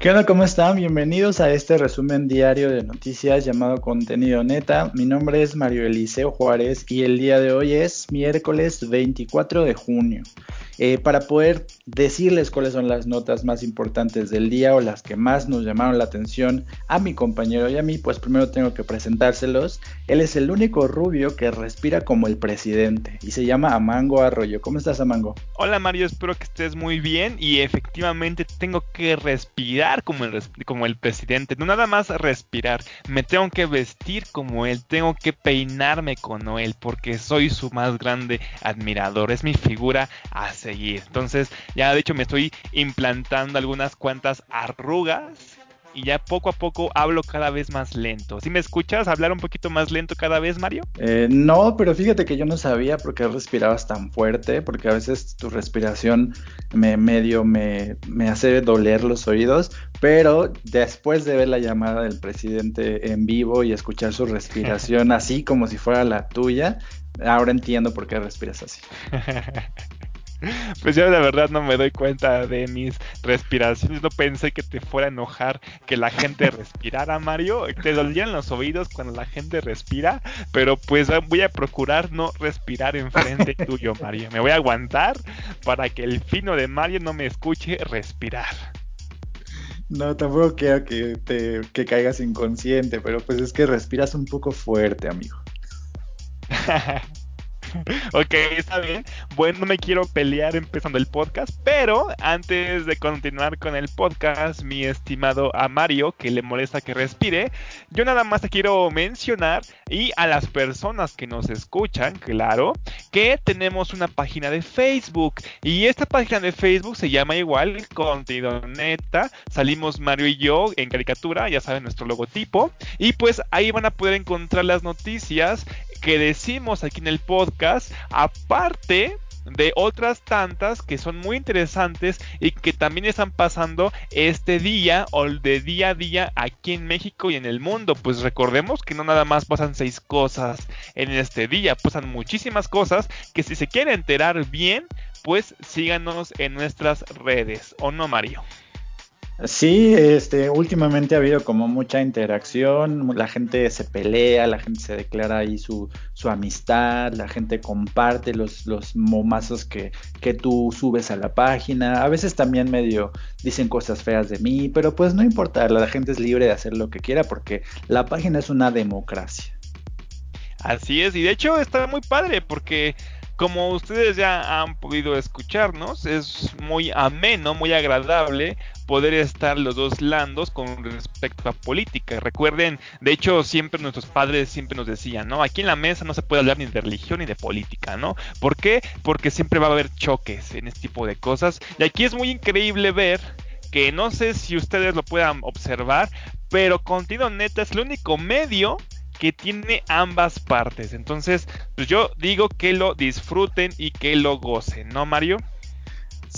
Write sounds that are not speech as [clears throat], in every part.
¿Qué onda? ¿Cómo están? Bienvenidos a este resumen diario de noticias llamado Contenido Neta. Mi nombre es Mario Eliseo Juárez y el día de hoy es miércoles 24 de junio. Eh, para poder decirles cuáles son las notas más importantes del día o las que más nos llamaron la atención a mi compañero y a mí, pues primero tengo que presentárselos. Él es el único rubio que respira como el presidente y se llama Amango Arroyo. ¿Cómo estás, Amango? Hola, Mario, espero que estés muy bien y efectivamente tengo que respirar como el, como el presidente. No nada más respirar, me tengo que vestir como él, tengo que peinarme como él porque soy su más grande admirador. Es mi figura a entonces, ya de hecho me estoy implantando algunas cuantas arrugas y ya poco a poco hablo cada vez más lento. ¿Sí me escuchas hablar un poquito más lento cada vez, Mario? Eh, no, pero fíjate que yo no sabía por qué respirabas tan fuerte, porque a veces tu respiración me medio me, me hace doler los oídos, pero después de ver la llamada del presidente en vivo y escuchar su respiración [laughs] así como si fuera la tuya, ahora entiendo por qué respiras así. [laughs] [laughs] Pues yo de verdad no me doy cuenta de mis respiraciones. No pensé que te fuera a enojar que la gente [laughs] respirara, Mario. Te dolían los oídos cuando la gente respira, pero pues voy a procurar no respirar enfrente [laughs] tuyo, Mario. Me voy a aguantar para que el fino de Mario no me escuche respirar. No, tampoco quiero que te que caigas inconsciente, pero pues es que respiras un poco fuerte, amigo. Ok, está bien. Bueno, no me quiero pelear empezando el podcast, pero antes de continuar con el podcast, mi estimado a Mario, que le molesta que respire, yo nada más te quiero mencionar y a las personas que nos escuchan, claro, que tenemos una página de Facebook y esta página de Facebook se llama igual Contenido Neta. Salimos Mario y yo en caricatura, ya saben nuestro logotipo, y pues ahí van a poder encontrar las noticias que decimos aquí en el podcast, aparte de otras tantas que son muy interesantes y que también están pasando este día o de día a día aquí en México y en el mundo. Pues recordemos que no nada más pasan seis cosas en este día, pasan muchísimas cosas que si se quiere enterar bien, pues síganos en nuestras redes, ¿o no, Mario? Sí, este, últimamente ha habido como mucha interacción, la gente se pelea, la gente se declara ahí su, su amistad, la gente comparte los, los momazos que, que tú subes a la página, a veces también medio dicen cosas feas de mí, pero pues no importa, la gente es libre de hacer lo que quiera porque la página es una democracia. Así es, y de hecho está muy padre porque como ustedes ya han podido escucharnos, es muy ameno, muy agradable poder estar los dos landos con respecto a política. Recuerden, de hecho, siempre nuestros padres siempre nos decían, ¿no? Aquí en la mesa no se puede hablar ni de religión ni de política, ¿no? ¿Por qué? Porque siempre va a haber choques en este tipo de cosas. Y aquí es muy increíble ver que no sé si ustedes lo puedan observar, pero Contenido Neta es el único medio que tiene ambas partes. Entonces, pues yo digo que lo disfruten y que lo gocen, ¿no, Mario?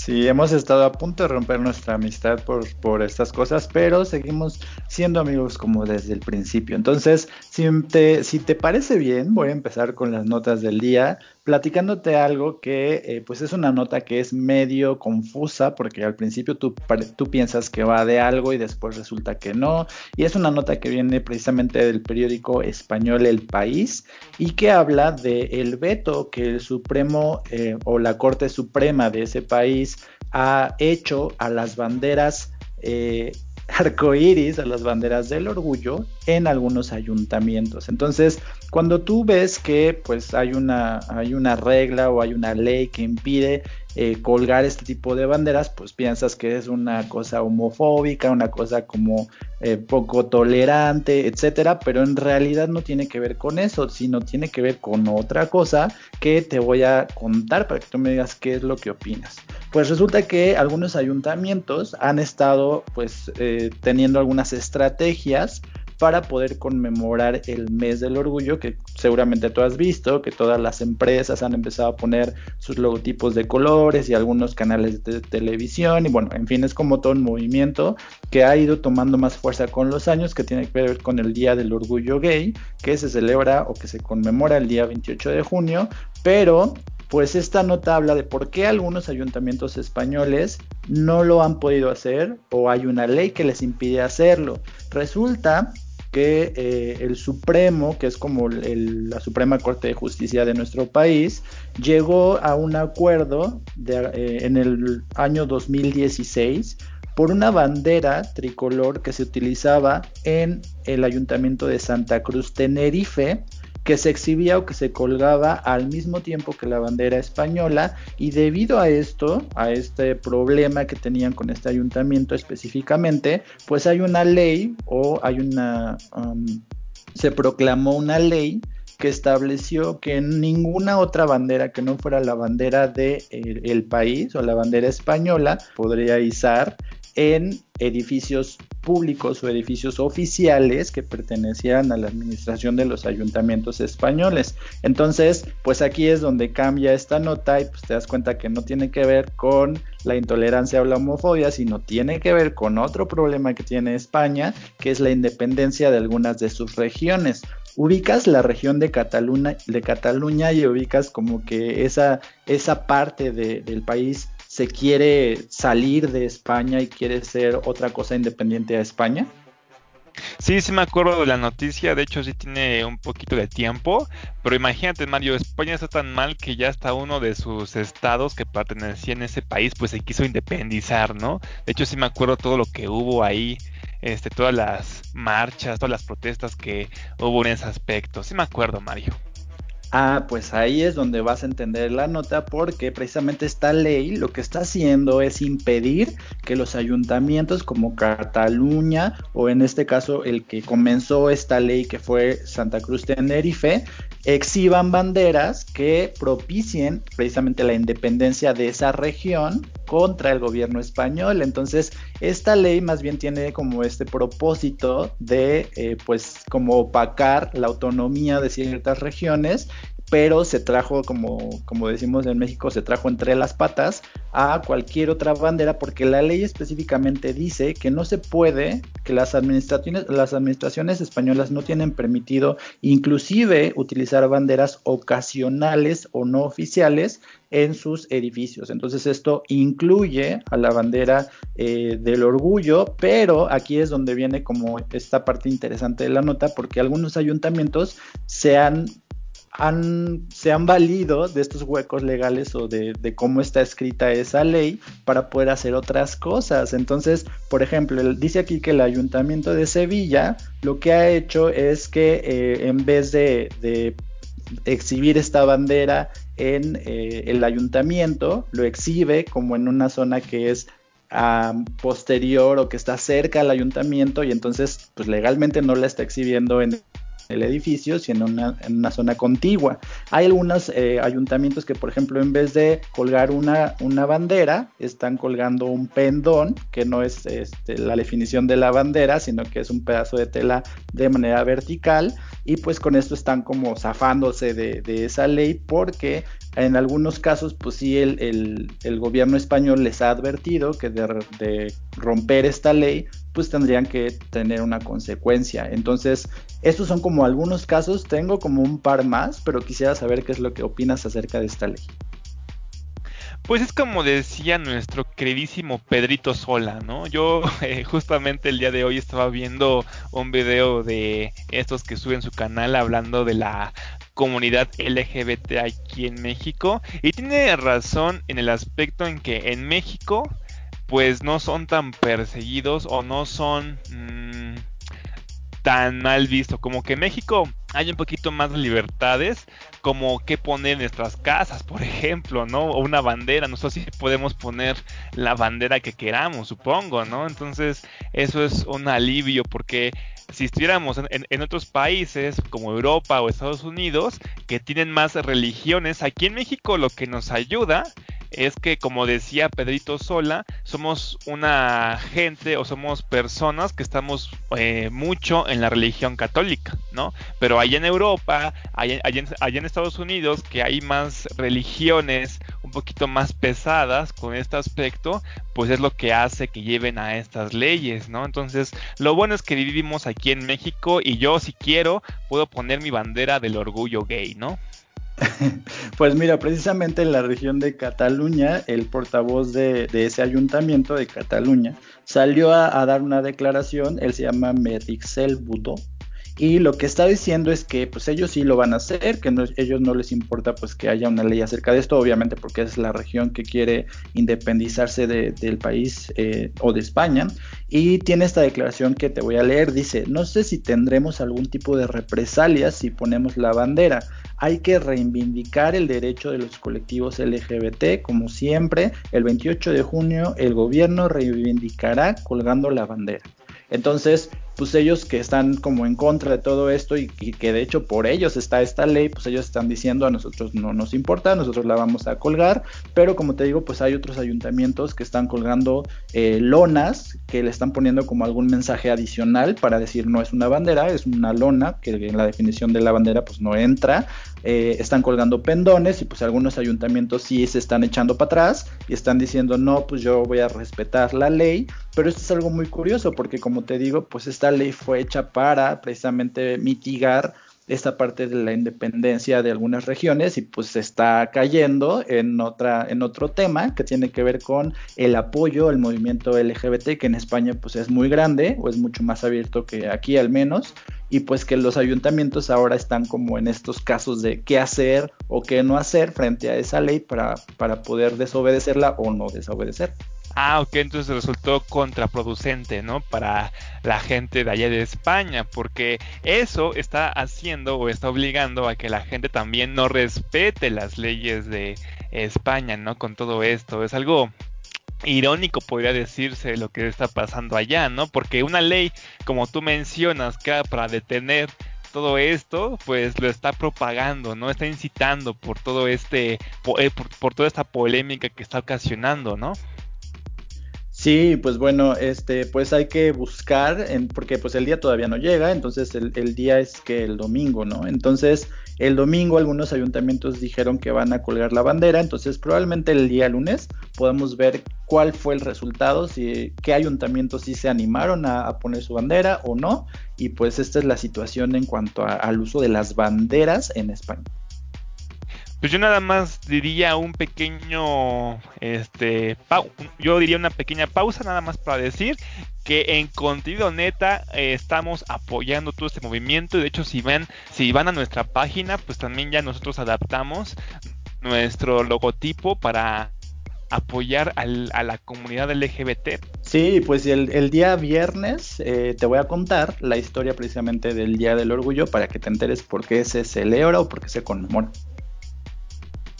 Sí, hemos estado a punto de romper nuestra amistad por, por estas cosas, pero seguimos siendo amigos como desde el principio. Entonces, si te, si te parece bien, voy a empezar con las notas del día platicándote algo que eh, pues es una nota que es medio confusa porque al principio tú, tú piensas que va de algo y después resulta que no y es una nota que viene precisamente del periódico español El País y que habla de el veto que el Supremo eh, o la Corte Suprema de ese país ha hecho a las banderas eh, [laughs] arcoíris, a las banderas del orgullo en algunos ayuntamientos. Entonces, cuando tú ves que pues hay una, hay una regla o hay una ley que impide eh, colgar este tipo de banderas, pues piensas que es una cosa homofóbica, una cosa como eh, poco tolerante, etcétera, pero en realidad no tiene que ver con eso, sino tiene que ver con otra cosa que te voy a contar para que tú me digas qué es lo que opinas. Pues resulta que algunos ayuntamientos han estado pues eh, teniendo algunas estrategias para poder conmemorar el mes del orgullo que seguramente tú has visto, que todas las empresas han empezado a poner sus logotipos de colores y algunos canales de televisión y bueno, en fin, es como todo un movimiento que ha ido tomando más fuerza con los años, que tiene que ver con el Día del Orgullo Gay, que se celebra o que se conmemora el día 28 de junio, pero pues esta nota habla de por qué algunos ayuntamientos españoles no lo han podido hacer o hay una ley que les impide hacerlo. Resulta que eh, el Supremo, que es como la Suprema Corte de Justicia de nuestro país, llegó a un acuerdo eh, en el año 2016 por una bandera tricolor que se utilizaba en el Ayuntamiento de Santa Cruz Tenerife, que se exhibía o que se colgaba al mismo tiempo que la bandera española y debido a esto, a este problema que tenían con este ayuntamiento específicamente, pues hay una ley o hay una... Um, se proclamó una ley que estableció que ninguna otra bandera que no fuera la bandera del de, el país o la bandera española podría izar en edificios públicos o edificios oficiales que pertenecieran a la administración de los ayuntamientos españoles. Entonces, pues aquí es donde cambia esta nota y pues te das cuenta que no tiene que ver con la intolerancia o la homofobia, sino tiene que ver con otro problema que tiene España, que es la independencia de algunas de sus regiones ubicas la región de Cataluña, de Cataluña y ubicas como que esa, esa parte del país se quiere salir de España y quiere ser otra cosa independiente a España? Sí, sí me acuerdo de la noticia, de hecho sí tiene un poquito de tiempo, pero imagínate Mario, España está tan mal que ya hasta uno de sus estados que pertenecía en ese país pues se quiso independizar, ¿no? De hecho sí me acuerdo todo lo que hubo ahí, este, todas las marchas, todas las protestas que hubo en ese aspecto, sí me acuerdo Mario. Ah, pues ahí es donde vas a entender la nota porque precisamente esta ley lo que está haciendo es impedir que los ayuntamientos como Cataluña o en este caso el que comenzó esta ley que fue Santa Cruz Tenerife exhiban banderas que propicien precisamente la independencia de esa región contra el gobierno español. Entonces, esta ley más bien tiene como este propósito de, eh, pues, como opacar la autonomía de ciertas regiones pero se trajo, como, como decimos en México, se trajo entre las patas a cualquier otra bandera porque la ley específicamente dice que no se puede, que las administraciones, las administraciones españolas no tienen permitido inclusive utilizar banderas ocasionales o no oficiales en sus edificios. Entonces esto incluye a la bandera eh, del orgullo, pero aquí es donde viene como esta parte interesante de la nota porque algunos ayuntamientos se han se han valido de estos huecos legales o de, cómo está escrita esa ley para poder hacer otras cosas. Entonces, por ejemplo, dice aquí que el ayuntamiento de Sevilla lo que ha hecho es que eh, en vez de, exhibir esta bandera en eh, el ayuntamiento, lo exhibe como en una zona que es posterior o que está cerca al ayuntamiento y entonces pues legalmente no la está exhibiendo en el edificio, sino en una zona contigua. Hay algunos eh, ayuntamientos que, por ejemplo, en vez de colgar una, una bandera, están colgando un pendón, que no es este, la definición de la bandera, sino que es un pedazo de tela de manera vertical, y pues con esto están como zafándose de, esa ley porque en algunos casos, pues sí, el, gobierno español les ha advertido que de, romper esta ley, pues tendrían que tener una consecuencia. Entonces, estos son como algunos casos, tengo como un par más, pero quisiera saber qué es lo que opinas acerca de esta ley. Pues es como decía nuestro queridísimo Pedrito Sola, ¿no? Yo [laughs] eh, justamente el día de hoy estaba viendo un video de estos que suben su canal hablando de la comunidad LGBT aquí en México y tiene razón en el aspecto en que en México pues no son tan perseguidos o no son mm, tan mal visto. Como que en México hay un poquito más de libertades, como que poner en nuestras casas, por ejemplo, ¿no? O una bandera, nosotros sí podemos poner la bandera que queramos, supongo, ¿no? Entonces, eso es un alivio porque si estuviéramos en, otros países como Europa o Estados Unidos que tienen más religiones, aquí en México lo que nos ayuda es que, como decía Pedrito Sola, somos una gente o somos personas que estamos eh, mucho en la religión católica, ¿no? Pero allá en Europa, allá, en, Estados Unidos, que hay más religiones un poquito más pesadas con este aspecto, pues es lo que hace que lleven a estas leyes, ¿no? Entonces, lo bueno es que vivimos aquí en México y yo, si quiero, puedo poner mi bandera del orgullo gay, ¿no? [laughs] Pues mira, precisamente en la región de Cataluña, el portavoz de, ese ayuntamiento de Cataluña salió a, dar una declaración, él se llama Medixel Budó, y lo que está diciendo es que pues ellos sí lo van a hacer, que ellos no les importa pues que haya una ley acerca de esto, obviamente porque es la región que quiere independizarse del país eh, o de España. Y tiene esta declaración que te voy a leer, dice, no sé si tendremos algún tipo de represalias si ponemos la bandera. Hay que reivindicar el derecho de los colectivos LGBT, como siempre, el 28 de junio el gobierno reivindicará colgando la bandera. Entonces, pues ellos que están como en contra de todo esto y, que de hecho por ellos está esta ley, pues ellos están diciendo a nosotros no nos importa, nosotros la vamos a colgar, pero como te digo, pues hay otros ayuntamientos que están colgando eh, lonas que le están poniendo como algún mensaje adicional para decir no es una bandera, es una lona, que en la definición de la bandera pues no entra, eh, están colgando pendones y pues algunos ayuntamientos sí se están echando para atrás y están diciendo no, pues yo voy a respetar la ley, pero esto es algo muy curioso porque como te digo, pues esta ley fue hecha para precisamente mitigar esta parte de la independencia de algunas regiones y pues está cayendo en otra en otro tema que tiene que ver con el apoyo al movimiento LGBT que en España pues es muy grande o es mucho más abierto que aquí al menos y pues que los ayuntamientos ahora están como en estos casos de qué hacer o qué no hacer frente a esa ley para, para poder desobedecerla o no desobedecer. Ah, ok, entonces resultó contraproducente, ¿no? Para la gente de allá de España, porque eso está haciendo o está obligando a que la gente también no respete las leyes de España, ¿no? Con todo esto. Es algo irónico podría decirse lo que está pasando allá, ¿no? Porque una ley, como tú mencionas, que para detener todo esto, pues lo está propagando, ¿no? Está incitando por todo este, por, eh, por toda esta polémica que está ocasionando, ¿no? Sí, pues bueno, este, pues hay que buscar, en, porque pues el día todavía no llega, entonces el, el, día es que el domingo, ¿no? Entonces el domingo algunos ayuntamientos dijeron que van a colgar la bandera, entonces probablemente el día lunes podamos ver cuál fue el resultado, si qué ayuntamientos sí se animaron a, poner su bandera o no, y pues esta es la situación en cuanto al uso de las banderas en España. Pues yo nada más diría un pequeño, este, yo diría una pequeña pausa nada más para decir que en contenido neta eh, estamos apoyando todo este movimiento y de hecho si van, si van a nuestra página pues también ya nosotros adaptamos nuestro logotipo para apoyar al, a la comunidad LGBT. Sí, pues el, el día viernes eh, te voy a contar la historia precisamente del Día del Orgullo para que te enteres por qué se celebra o por qué se conmemora.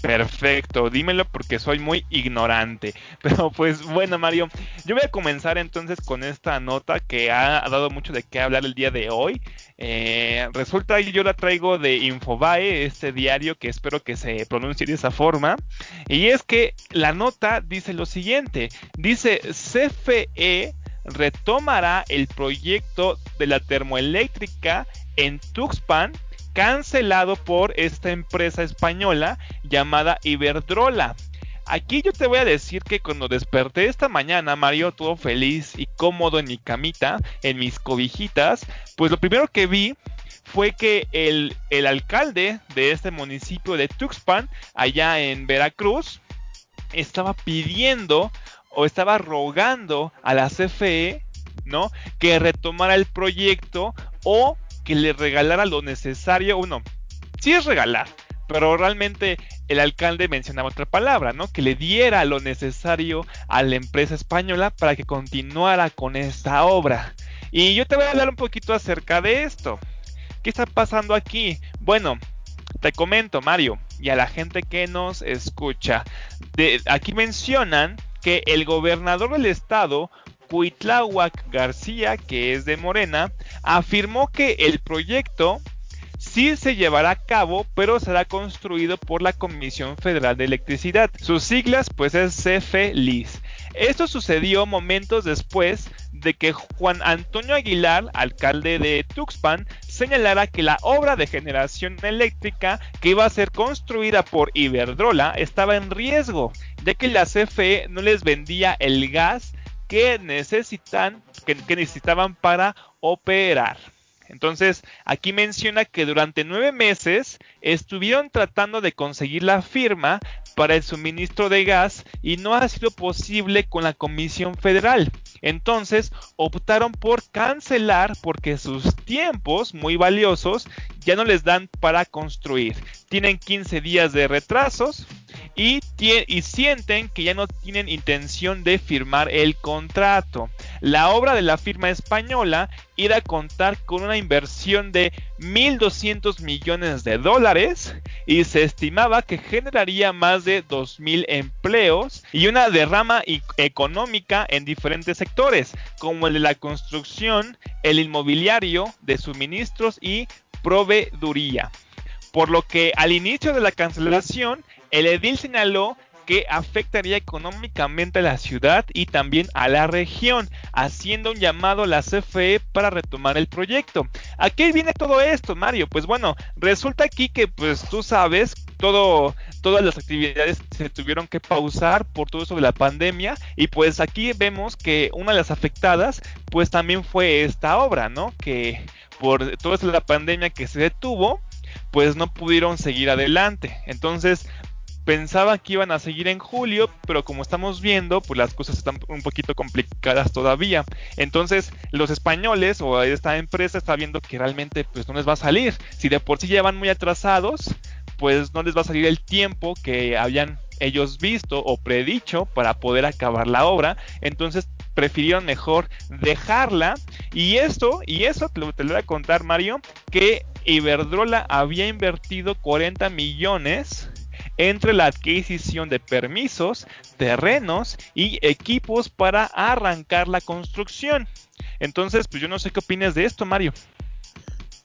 Perfecto, dímelo porque soy muy ignorante. [laughs] Pero pues bueno, Mario, yo voy a comenzar entonces con esta nota que ha, dado mucho de qué hablar el día de hoy. Eh, resulta que yo la traigo de Infobae, este diario que espero que se pronuncie de esa forma. Y es que la nota dice lo siguiente: dice CFE retomará el proyecto de la termoeléctrica en Tuxpan cancelado por esta empresa española llamada Iberdrola. Aquí yo te voy a decir que cuando desperté esta mañana, Mario, todo feliz y cómodo en mi camita, en mis cobijitas, pues lo primero que vi fue que el, alcalde de este municipio de Tuxpan, allá en Veracruz, estaba pidiendo o estaba rogando a la CFE, ¿no? Que retomara el proyecto o que le regalara lo necesario. Uno, sí es regalar, pero realmente el alcalde mencionaba otra palabra, ¿no? Que le diera lo necesario a la empresa española para que continuara con esta obra. Y yo te voy a hablar un poquito acerca de esto. ¿Qué está pasando aquí? Bueno, te comento, Mario, y a la gente que nos escucha. De, aquí mencionan que el gobernador del estado Cuitláhuac García, que es de Morena, afirmó que el proyecto sí se llevará a cabo, pero será construido por la Comisión Federal de Electricidad. Sus siglas pues es CFLIS. Esto sucedió momentos después de que Juan Antonio Aguilar, alcalde de Tuxpan, señalara que la obra de generación eléctrica que iba a ser construida por Iberdrola estaba en riesgo, ya que la CFE no les vendía el gas que necesitan, que, necesitaban para operar. Entonces, aquí menciona que durante nueve meses estuvieron tratando de conseguir la firma para el suministro de gas y no ha sido posible con la Comisión Federal. Entonces optaron por cancelar porque sus tiempos muy valiosos ya no les dan para construir. Tienen 15 días de retrasos y, sienten que ya no tienen intención de firmar el contrato. La obra de la firma española irá a contar con una inversión de 1.200 millones de dólares y se estimaba que generaría más de 2.000 empleos y una derrama económica en diferentes sectores, como el de la construcción, el inmobiliario, de suministros y proveeduría. Por lo que al inicio de la cancelación, el edil señaló que afectaría económicamente a la ciudad y también a la región, haciendo un llamado a la CFE para retomar el proyecto. ¿A qué viene todo esto, Mario? Pues bueno, resulta aquí que pues tú sabes todas las actividades se tuvieron que pausar por todo eso de la pandemia y pues aquí vemos que una de las afectadas pues también fue esta obra, ¿no? Que por toda la pandemia que se detuvo, pues no pudieron seguir adelante. Entonces, pensaba que iban a seguir en julio, pero como estamos viendo, pues las cosas están un poquito complicadas todavía. Entonces, los españoles o esta empresa está viendo que realmente pues no les va a salir. Si de por sí ya van muy atrasados, pues no les va a salir el tiempo que habían ellos visto o predicho para poder acabar la obra. Entonces, prefirieron mejor dejarla. Y esto, y eso te lo, te lo voy a contar, Mario, que Iberdrola había invertido 40 millones entre la adquisición de permisos, terrenos y equipos para arrancar la construcción. Entonces, pues yo no sé qué opinas de esto, Mario.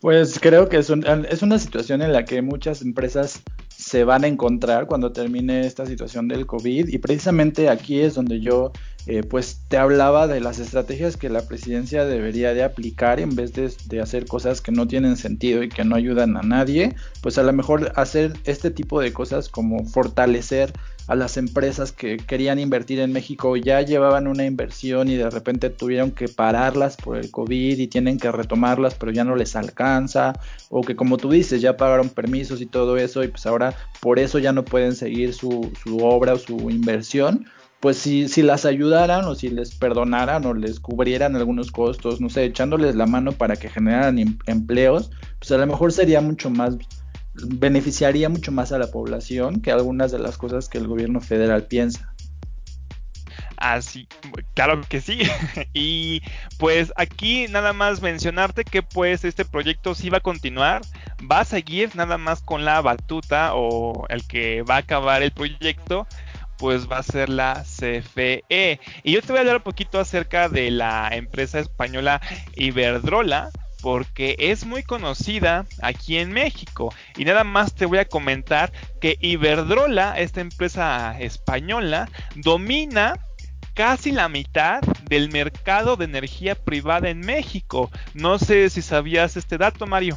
Pues creo que es, es una situación en la que muchas empresas se van a encontrar cuando termine esta situación del COVID y precisamente aquí es donde yo eh, pues te hablaba de las estrategias que la presidencia debería de aplicar en vez de, hacer cosas que no tienen sentido y que no ayudan a nadie, pues a lo mejor hacer este tipo de cosas como fortalecer a las empresas que querían invertir en México ya llevaban una inversión y de repente tuvieron que pararlas por el COVID y tienen que retomarlas pero ya no les alcanza o que como tú dices ya pagaron permisos y todo eso y pues ahora por eso ya no pueden seguir su, su obra o su inversión pues si, si las ayudaran o si les perdonaran o les cubrieran algunos costos, no sé, echándoles la mano para que generaran em, empleos, pues a lo mejor sería mucho más, beneficiaría mucho más a la población que algunas de las cosas que el gobierno federal piensa. Así, claro que sí. [laughs] y pues aquí nada más mencionarte que pues este proyecto sí va a continuar, va a seguir nada más con la batuta o el que va a acabar el proyecto pues va a ser la CFE. Y yo te voy a hablar un poquito acerca de la empresa española Iberdrola, porque es muy conocida aquí en México. Y nada más te voy a comentar que Iberdrola, esta empresa española, domina casi la mitad del mercado de energía privada en México. No sé si sabías este dato, Mario.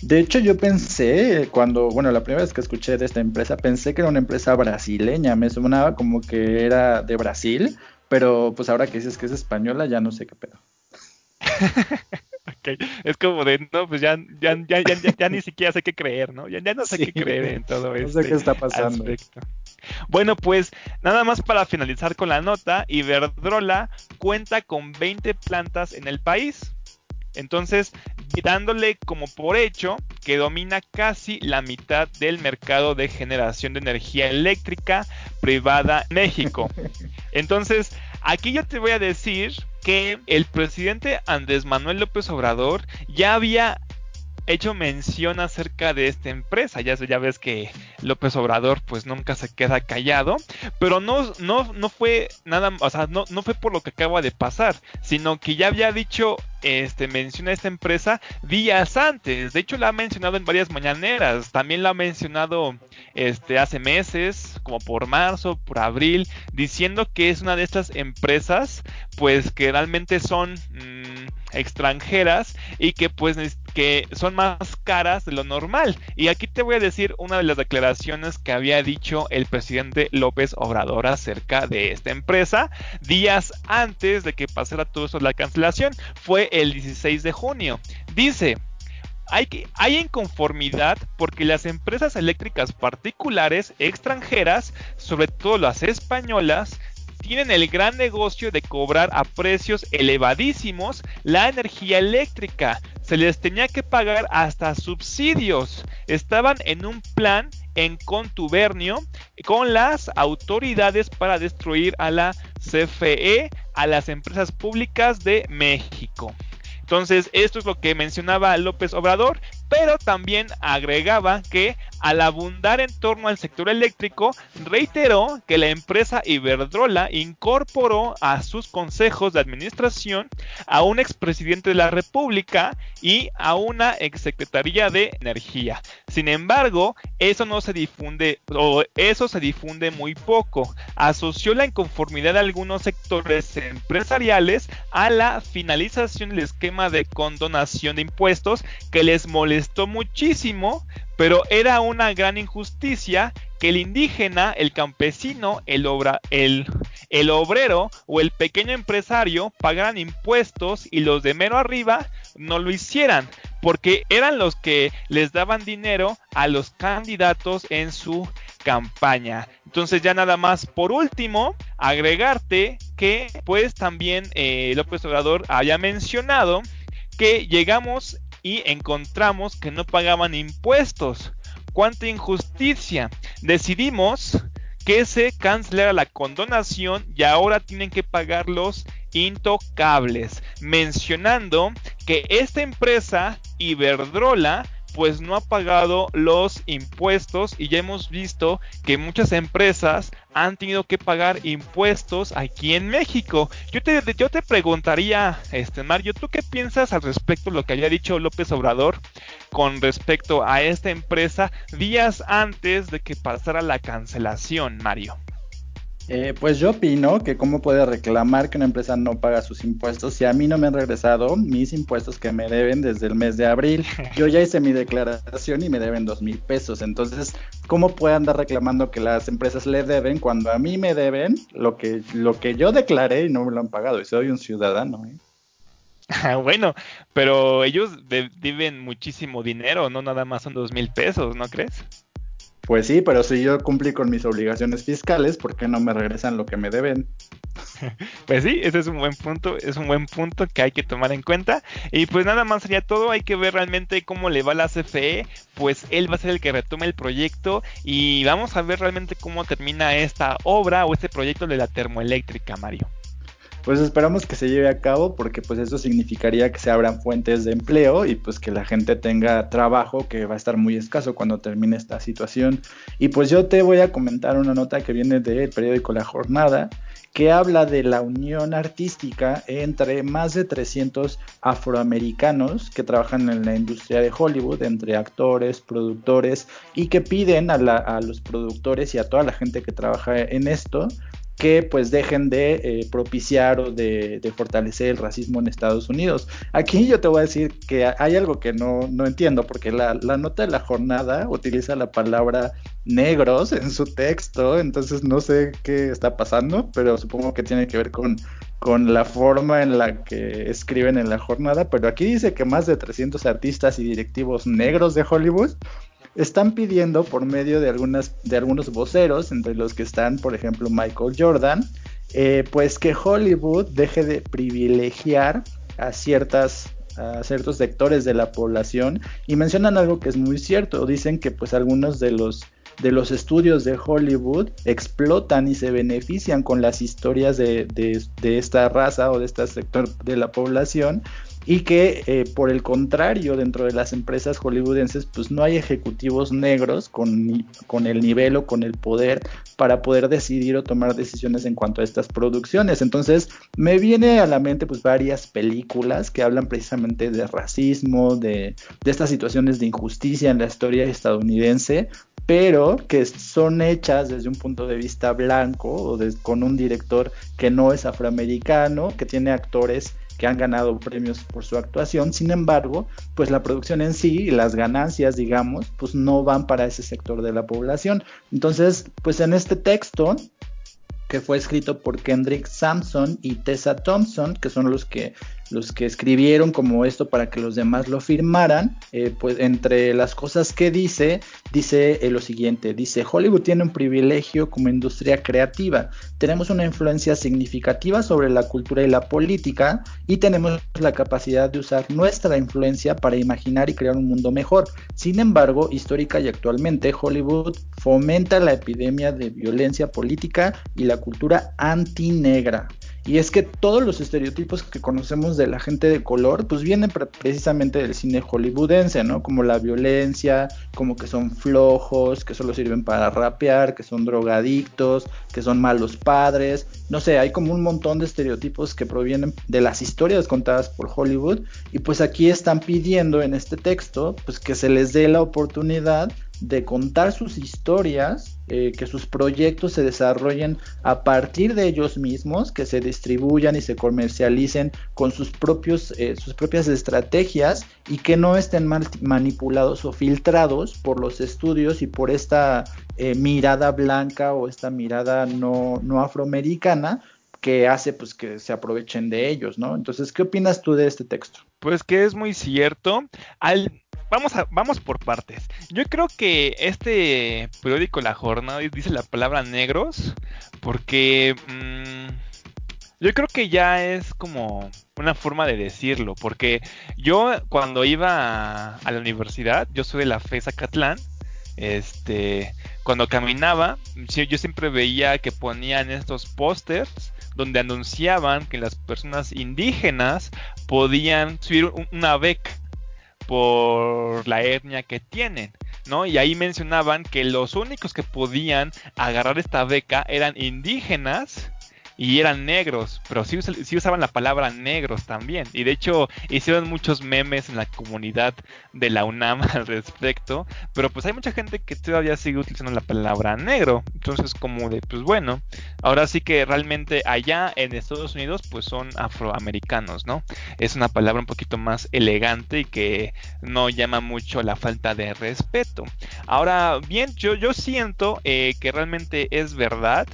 De hecho, yo pensé, cuando, bueno, la primera vez que escuché de esta empresa, pensé que era una empresa brasileña, me sonaba como que era de Brasil, pero pues ahora que dices que es española, ya no sé qué pedo. [laughs] ok, es como de, no, pues ya, ya, ya, ya, ya ni siquiera sé qué creer, ¿no? Ya, no sé qué creer en todo esto. No sé qué está pasando. Bueno, pues nada más para finalizar con la nota, Iberdrola cuenta con 20 plantas en el país entonces, dándole como por hecho que domina casi la mitad del mercado de generación de energía eléctrica privada en México. [laughs] Entonces, aquí yo te voy a decir que el presidente Andrés Manuel López Obrador ya había hecho mención acerca de esta empresa. Ya, ves que López Obrador pues nunca se queda callado, pero no, no, no fue nada, o sea, no, no fue por lo que acaba de pasar, sino que ya había dicho este, menciona esta empresa días antes. De hecho, la ha mencionado en varias mañaneras. También la ha mencionado este, hace meses, como por marzo, por abril, diciendo que es una de estas empresas, pues que realmente son mm, extranjeras y que pues que son más caras de lo normal. Y aquí te voy a decir una de las declaraciones que había dicho el presidente López Obrador acerca de esta empresa días antes de que pasara todo eso la cancelación. Fue el 16 de junio. Dice, hay, hay inconformidad porque las empresas eléctricas particulares extranjeras, sobre todo las españolas, tienen el gran negocio de cobrar a precios elevadísimos la energía eléctrica. Se les tenía que pagar hasta subsidios. Estaban en un plan en contubernio con las autoridades para destruir a la CFE, a las empresas públicas de México. Entonces, esto es lo que mencionaba López Obrador, pero también agregaba que al abundar en torno al sector eléctrico, reiteró que la empresa Iberdrola incorporó a sus consejos de administración a un expresidente de la República y a una exsecretaría de Energía. Sin embargo, eso no se difunde o eso se difunde muy poco. Asoció la inconformidad de algunos sectores empresariales a la finalización del esquema de condonación de impuestos que les molestó muchísimo pero era una gran injusticia que el indígena, el campesino, el, obra, el, el obrero o el pequeño empresario pagaran impuestos y los de mero arriba no lo hicieran, porque eran los que les daban dinero a los candidatos en su campaña. Entonces ya nada más por último, agregarte que pues también eh, López Obrador haya mencionado que llegamos y encontramos que no pagaban impuestos. ¡Cuánta injusticia! Decidimos que se cancelara la condonación y ahora tienen que pagar los intocables, mencionando que esta empresa Iberdrola pues no ha pagado los impuestos y ya hemos visto que muchas empresas han tenido que pagar impuestos aquí en México. Yo te, yo te preguntaría, este Mario, ¿tú qué piensas al respecto de lo que había dicho López Obrador con respecto a esta empresa días antes de que pasara la cancelación, Mario? Eh, pues yo opino que cómo puede reclamar que una empresa no paga sus impuestos si a mí no me han regresado mis impuestos que me deben desde el mes de abril. [laughs] Yo ya hice mi declaración y me deben dos mil pesos. Entonces, ¿cómo puede andar reclamando que las empresas le deben cuando a mí me deben lo que, lo que yo declaré y no me lo han pagado? Y soy un ciudadano. ¿eh? [laughs] bueno, pero ellos deben muchísimo dinero, no nada más son dos mil pesos, ¿no crees? Pues sí, pero si yo cumplí con mis obligaciones fiscales, ¿por qué no me regresan lo que me deben? [laughs] Pues sí, ese es un buen punto, es un buen punto que hay que tomar en cuenta. Y pues nada más sería todo, hay que ver realmente cómo le va la CFE, pues él va a ser el que retome el proyecto y vamos a ver realmente cómo termina esta obra o este proyecto de la termoeléctrica, Mario pues esperamos que se lleve a cabo porque pues eso significaría que se abran fuentes de empleo y pues que la gente tenga trabajo que va a estar muy escaso cuando termine esta situación. Y pues yo te voy a comentar una nota que viene del periódico La Jornada que habla de la unión artística entre más de 300 afroamericanos que trabajan en la industria de Hollywood, entre actores, productores, y que piden a, a los productores y a toda la gente que trabaja en esto que pues dejen de eh, propiciar o de, fortalecer el racismo en Estados Unidos. Aquí yo te voy a decir que hay algo que no, entiendo, porque la, nota de la jornada utiliza la palabra negros en su texto, entonces no sé qué está pasando, pero supongo que tiene que ver con, con la forma en la que escriben en la jornada, pero aquí dice que más de 300 artistas y directivos negros de Hollywood están pidiendo por medio de, algunas, de algunos voceros, entre los que están, por ejemplo, Michael Jordan, eh, pues que Hollywood deje de privilegiar a ciertas a ciertos sectores de la población y mencionan algo que es muy cierto dicen que pues algunos de los de los estudios de Hollywood explotan y se benefician con las historias de, de esta raza o de este sector de la población y que eh, por el contrario dentro de las empresas hollywoodenses pues no hay ejecutivos negros con, con el nivel o con el poder para poder decidir o tomar decisiones en cuanto a estas producciones. Entonces me viene a la mente pues varias películas que hablan precisamente de racismo, de, de estas situaciones de injusticia en la historia estadounidense, pero que son hechas desde un punto de vista blanco o con un director que no es afroamericano, que tiene actores que han ganado premios por su actuación. Sin embargo, pues la producción en sí y las ganancias, digamos, pues no van para ese sector de la población. Entonces, pues en este texto que fue escrito por Kendrick Sampson y Tessa Thompson, que son los que los que escribieron como esto para que los demás lo firmaran, eh, pues entre las cosas que dice, dice eh, lo siguiente, dice, Hollywood tiene un privilegio como industria creativa, tenemos una influencia significativa sobre la cultura y la política y tenemos la capacidad de usar nuestra influencia para imaginar y crear un mundo mejor. Sin embargo, histórica y actualmente, Hollywood fomenta la epidemia de violencia política y la cultura antinegra. Y es que todos los estereotipos que conocemos de la gente de color, pues vienen precisamente del cine hollywoodense, ¿no? Como la violencia, como que son flojos, que solo sirven para rapear, que son drogadictos, que son malos padres. No sé, hay como un montón de estereotipos que provienen de las historias contadas por Hollywood. Y pues aquí están pidiendo en este texto, pues que se les dé la oportunidad de contar sus historias, eh, que sus proyectos se desarrollen a partir de ellos mismos, que se distribuyan y se comercialicen con sus, propios, eh, sus propias estrategias y que no estén manipulados o filtrados por los estudios y por esta eh, mirada blanca o esta mirada no, no afroamericana que hace pues que se aprovechen de ellos, ¿no? Entonces, ¿qué opinas tú de este texto? Pues que es muy cierto. Vamos, a, vamos por partes. Yo creo que este periódico La Jornada dice la palabra negros porque mm, yo creo que ya es como una forma de decirlo, porque yo cuando iba a, la universidad, yo soy de la FESA Catlán, este, cuando caminaba, yo siempre veía que ponían estos pósters donde anunciaban que las personas indígenas podían subir una beca por la etnia que tienen, ¿no? Y ahí mencionaban que los únicos que podían agarrar esta beca eran indígenas y eran negros, pero sí, usaban la palabra negros también. Y de hecho hicieron muchos memes en la comunidad de la UNAM [laughs] al respecto, pero pues hay mucha gente que todavía sigue utilizando la palabra negro. Entonces como de, pues bueno, ahora sí que realmente allá en Estados Unidos pues son afroamericanos, ¿no? Es una palabra un poquito más elegante y que no llama mucho la falta de respeto. Ahora bien, yo, yo siento eh, que realmente es verdad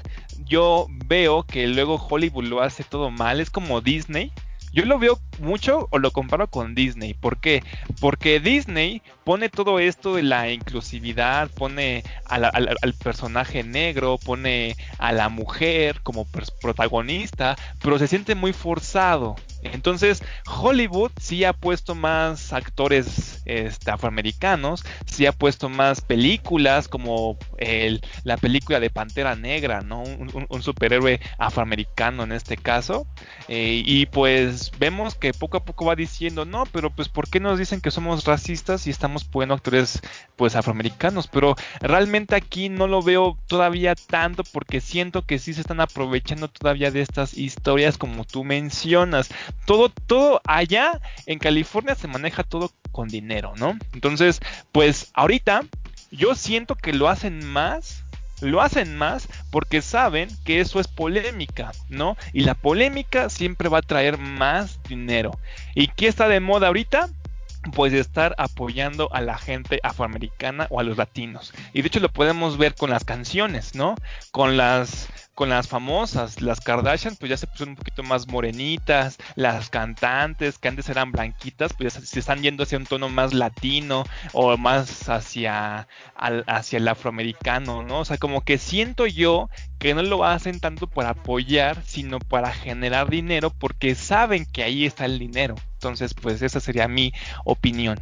yo veo que luego Hollywood lo hace todo mal. Es como Disney. Yo lo veo mucho o lo comparo con Disney. ¿Por qué? Porque Disney pone todo esto de la inclusividad, pone al, personaje negro, pone a la mujer como protagonista, pero se siente muy forzado. Entonces, Hollywood sí ha puesto más actores este, afroamericanos, sí ha puesto más películas como la película de Pantera Negra, ¿no? Un, superhéroe afroamericano en este caso. Eh, y pues vemos que poco a poco va diciendo, no, pero pues ¿por qué nos dicen que somos racistas y estamos poniendo actores pues afroamericanos? Pero realmente aquí no lo veo todavía tanto porque siento que sí se están aprovechando todavía de estas historias como tú mencionas todo, todo allá en California se maneja todo con dinero, ¿no? Entonces, pues ahorita yo siento que lo hacen más lo hacen más porque saben que eso es polémica, ¿no? Y la polémica siempre va a traer más dinero. ¿Y qué está de moda ahorita? Pues estar apoyando a la gente afroamericana o a los latinos. Y de hecho lo podemos ver con las canciones, ¿no? Con las con las famosas, las Kardashian, pues ya se pusieron un poquito más morenitas, las cantantes que antes eran blanquitas, pues ya se, están yendo hacia un tono más latino o más hacia, hacia el afroamericano, ¿no? O sea, como que siento yo que no lo hacen tanto para apoyar, sino para generar dinero porque saben que ahí está el dinero. Entonces, pues esa sería mi opinión.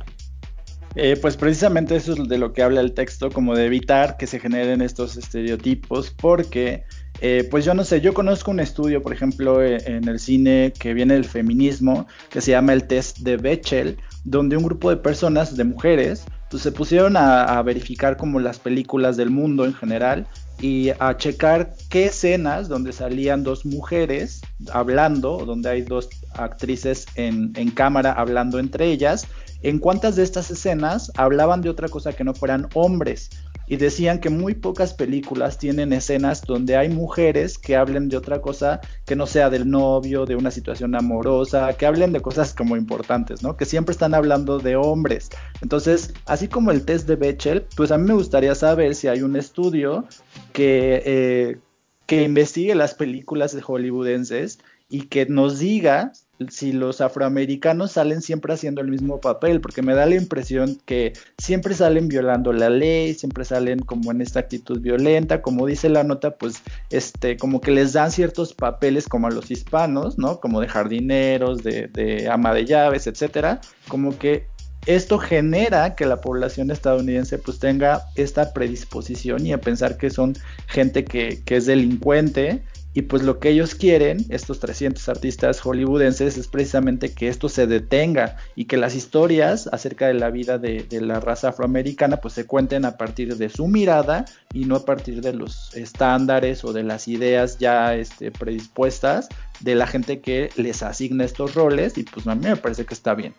Eh, pues precisamente eso es de lo que habla el texto, como de evitar que se generen estos estereotipos, porque eh, pues yo no sé, yo conozco un estudio, por ejemplo, e, en el cine que viene del feminismo, que se llama el test de Bechdel, donde un grupo de personas, de mujeres, pues se pusieron a, verificar como las películas del mundo en general y a checar qué escenas donde salían dos mujeres hablando, donde hay dos actrices en, en cámara hablando entre ellas, en cuántas de estas escenas hablaban de otra cosa que no fueran hombres y decían que muy pocas películas tienen escenas donde hay mujeres que hablen de otra cosa que no sea del novio, de una situación amorosa, que hablen de cosas como importantes, ¿no? Que siempre están hablando de hombres. Entonces, así como el test de Bechdel, pues a mí me gustaría saber si hay un estudio que, eh, que investigue las películas de hollywoodenses y que nos diga si los afroamericanos salen siempre haciendo el mismo papel, porque me da la impresión que siempre salen violando la ley, siempre salen como en esta actitud violenta, como dice la nota, pues este, como que les dan ciertos papeles como a los hispanos, ¿no? Como de jardineros, de, de ama de llaves, etcétera, como que esto genera que la población estadounidense pues tenga esta predisposición y a pensar que son gente que, es delincuente y pues lo que ellos quieren, estos 300 artistas hollywoodenses, es precisamente que esto se detenga y que las historias acerca de la vida de, la raza afroamericana pues se cuenten a partir de su mirada y no a partir de los estándares o de las ideas ya este, predispuestas de la gente que les asigna estos roles y pues a mí me parece que está bien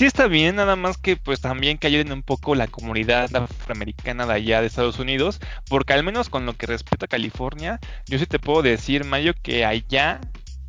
sí está bien, nada más que pues también que ayuden un poco la comunidad afroamericana de allá de Estados Unidos, porque al menos con lo que respecta a California, yo sí te puedo decir, Mayo, que allá,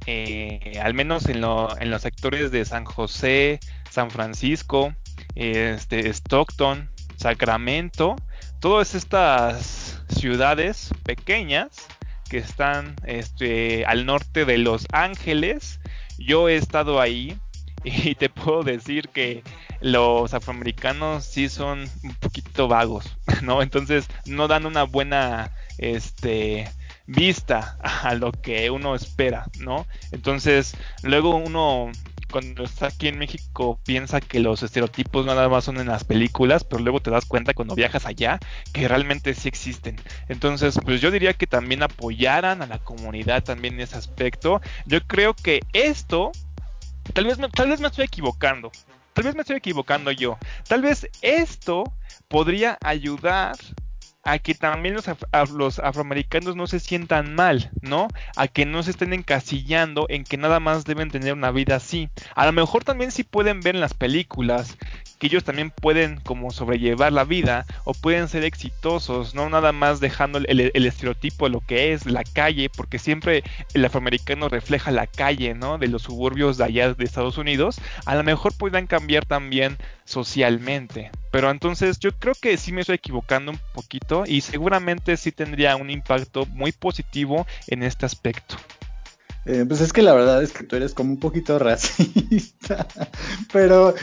eh, al menos en, los sectores de San José, San Francisco, este, Stockton, Sacramento, todas estas ciudades pequeñas que están este, al norte de Los Ángeles, yo he estado ahí y te puedo decir que los afroamericanos sí son un poquito vagos, [laughs] ¿no? Entonces no dan una buena este vista a lo que uno espera, ¿no? Entonces, luego uno cuando está aquí en México piensa que los estereotipos nada más son en las películas, pero luego te das cuenta cuando viajas allá que realmente sí existen. Entonces, pues yo diría que también apoyaran a la comunidad también en ese aspecto. Yo creo que esto Tal vez, me, tal vez me estoy equivocando. Tal vez me estoy equivocando yo. Tal vez esto podría ayudar a que también los, los, afroamericanos no se sientan mal, ¿no? A que no se estén encasillando en que nada más deben tener una vida así. A lo mejor también sí pueden ver en las películas que ellos también pueden como sobrellevar la vida o pueden ser exitosos, no nada más dejando el, estereotipo de lo que es la calle, porque siempre el afroamericano refleja la calle, ¿no? De los suburbios de allá de Estados Unidos, a lo mejor puedan cambiar también socialmente. Pero entonces yo creo que sí me estoy equivocando un poquito y seguramente sí tendría un impacto muy positivo en este aspecto. Eh, pues es que la verdad es que tú eres como un poquito racista, [laughs] pero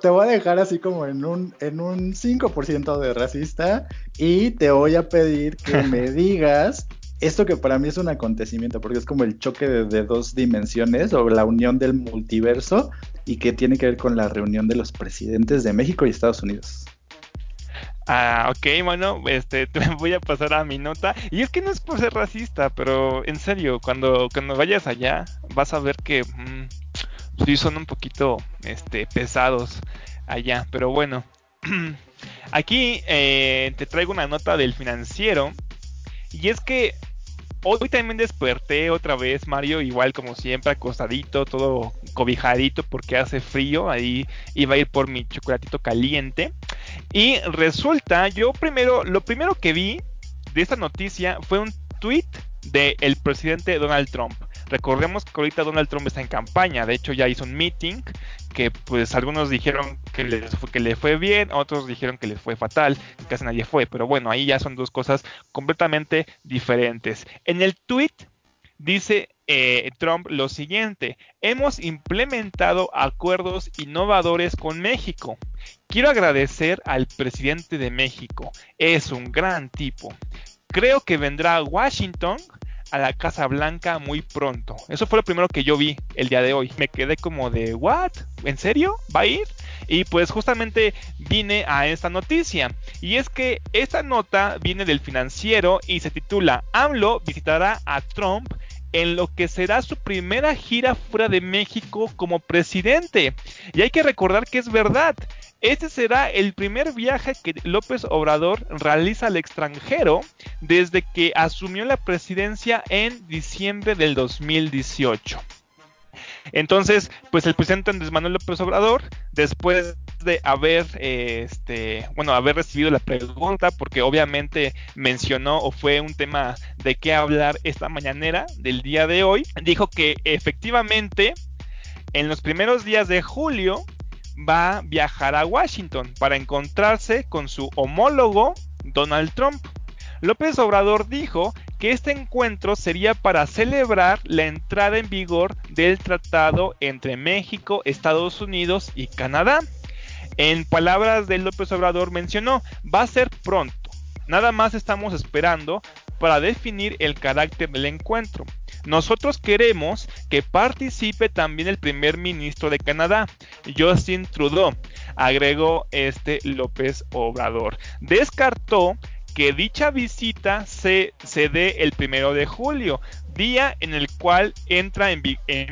te voy a dejar así como en un, en un 5% de racista y te voy a pedir que [laughs] me digas esto que para mí es un acontecimiento, porque es como el choque de, dos dimensiones o la unión del multiverso y que tiene que ver con la reunión de los presidentes de México y Estados Unidos. Ah, ok, bueno, este, [laughs] te voy a pasar a mi nota. Y es que no es por ser racista, pero en serio, cuando, cuando vayas allá, vas a ver que mm, sí son un poquito este, pesados allá. Pero bueno, [clears throat] aquí eh, te traigo una nota del financiero. Y es que Hoy también desperté otra vez, Mario, igual como siempre, acostadito, todo cobijadito porque hace frío. Ahí iba a ir por mi chocolatito caliente. Y resulta, yo primero, lo primero que vi de esta noticia fue un tweet del presidente Donald Trump. Recordemos que ahorita Donald Trump está en campaña, de hecho ya hizo un meeting que pues algunos dijeron que, les que le fue bien, otros dijeron que les fue fatal, casi nadie fue, pero bueno, ahí ya son dos cosas completamente diferentes. En el tweet dice eh, Trump lo siguiente, hemos implementado acuerdos innovadores con México. Quiero agradecer al presidente de México, es un gran tipo. Creo que vendrá a Washington a la Casa Blanca muy pronto. Eso fue lo primero que yo vi el día de hoy. Me quedé como de, ¿what? ¿En serio? ¿Va a ir? Y pues justamente vine a esta noticia. Y es que esta nota viene del financiero y se titula AMLO visitará a Trump en lo que será su primera gira fuera de México como presidente. Y hay que recordar que es verdad. Este será el primer viaje que López Obrador realiza al extranjero desde que asumió la presidencia en diciembre del 2018. Entonces, pues el presidente Andrés Manuel López Obrador, después de haber, este, bueno, haber recibido la pregunta, porque obviamente mencionó o fue un tema de qué hablar esta mañanera del día de hoy, dijo que efectivamente en los primeros días de julio va a viajar a Washington para encontrarse con su homólogo Donald Trump. López Obrador dijo que este encuentro sería para celebrar la entrada en vigor del tratado entre México, Estados Unidos y Canadá. En palabras de López Obrador mencionó, va a ser pronto. Nada más estamos esperando para definir el carácter del encuentro. Nosotros queremos que participe también el primer ministro de Canadá, Justin Trudeau, agregó este López Obrador. Descartó que dicha visita se, se dé el primero de julio, día en el cual entra en,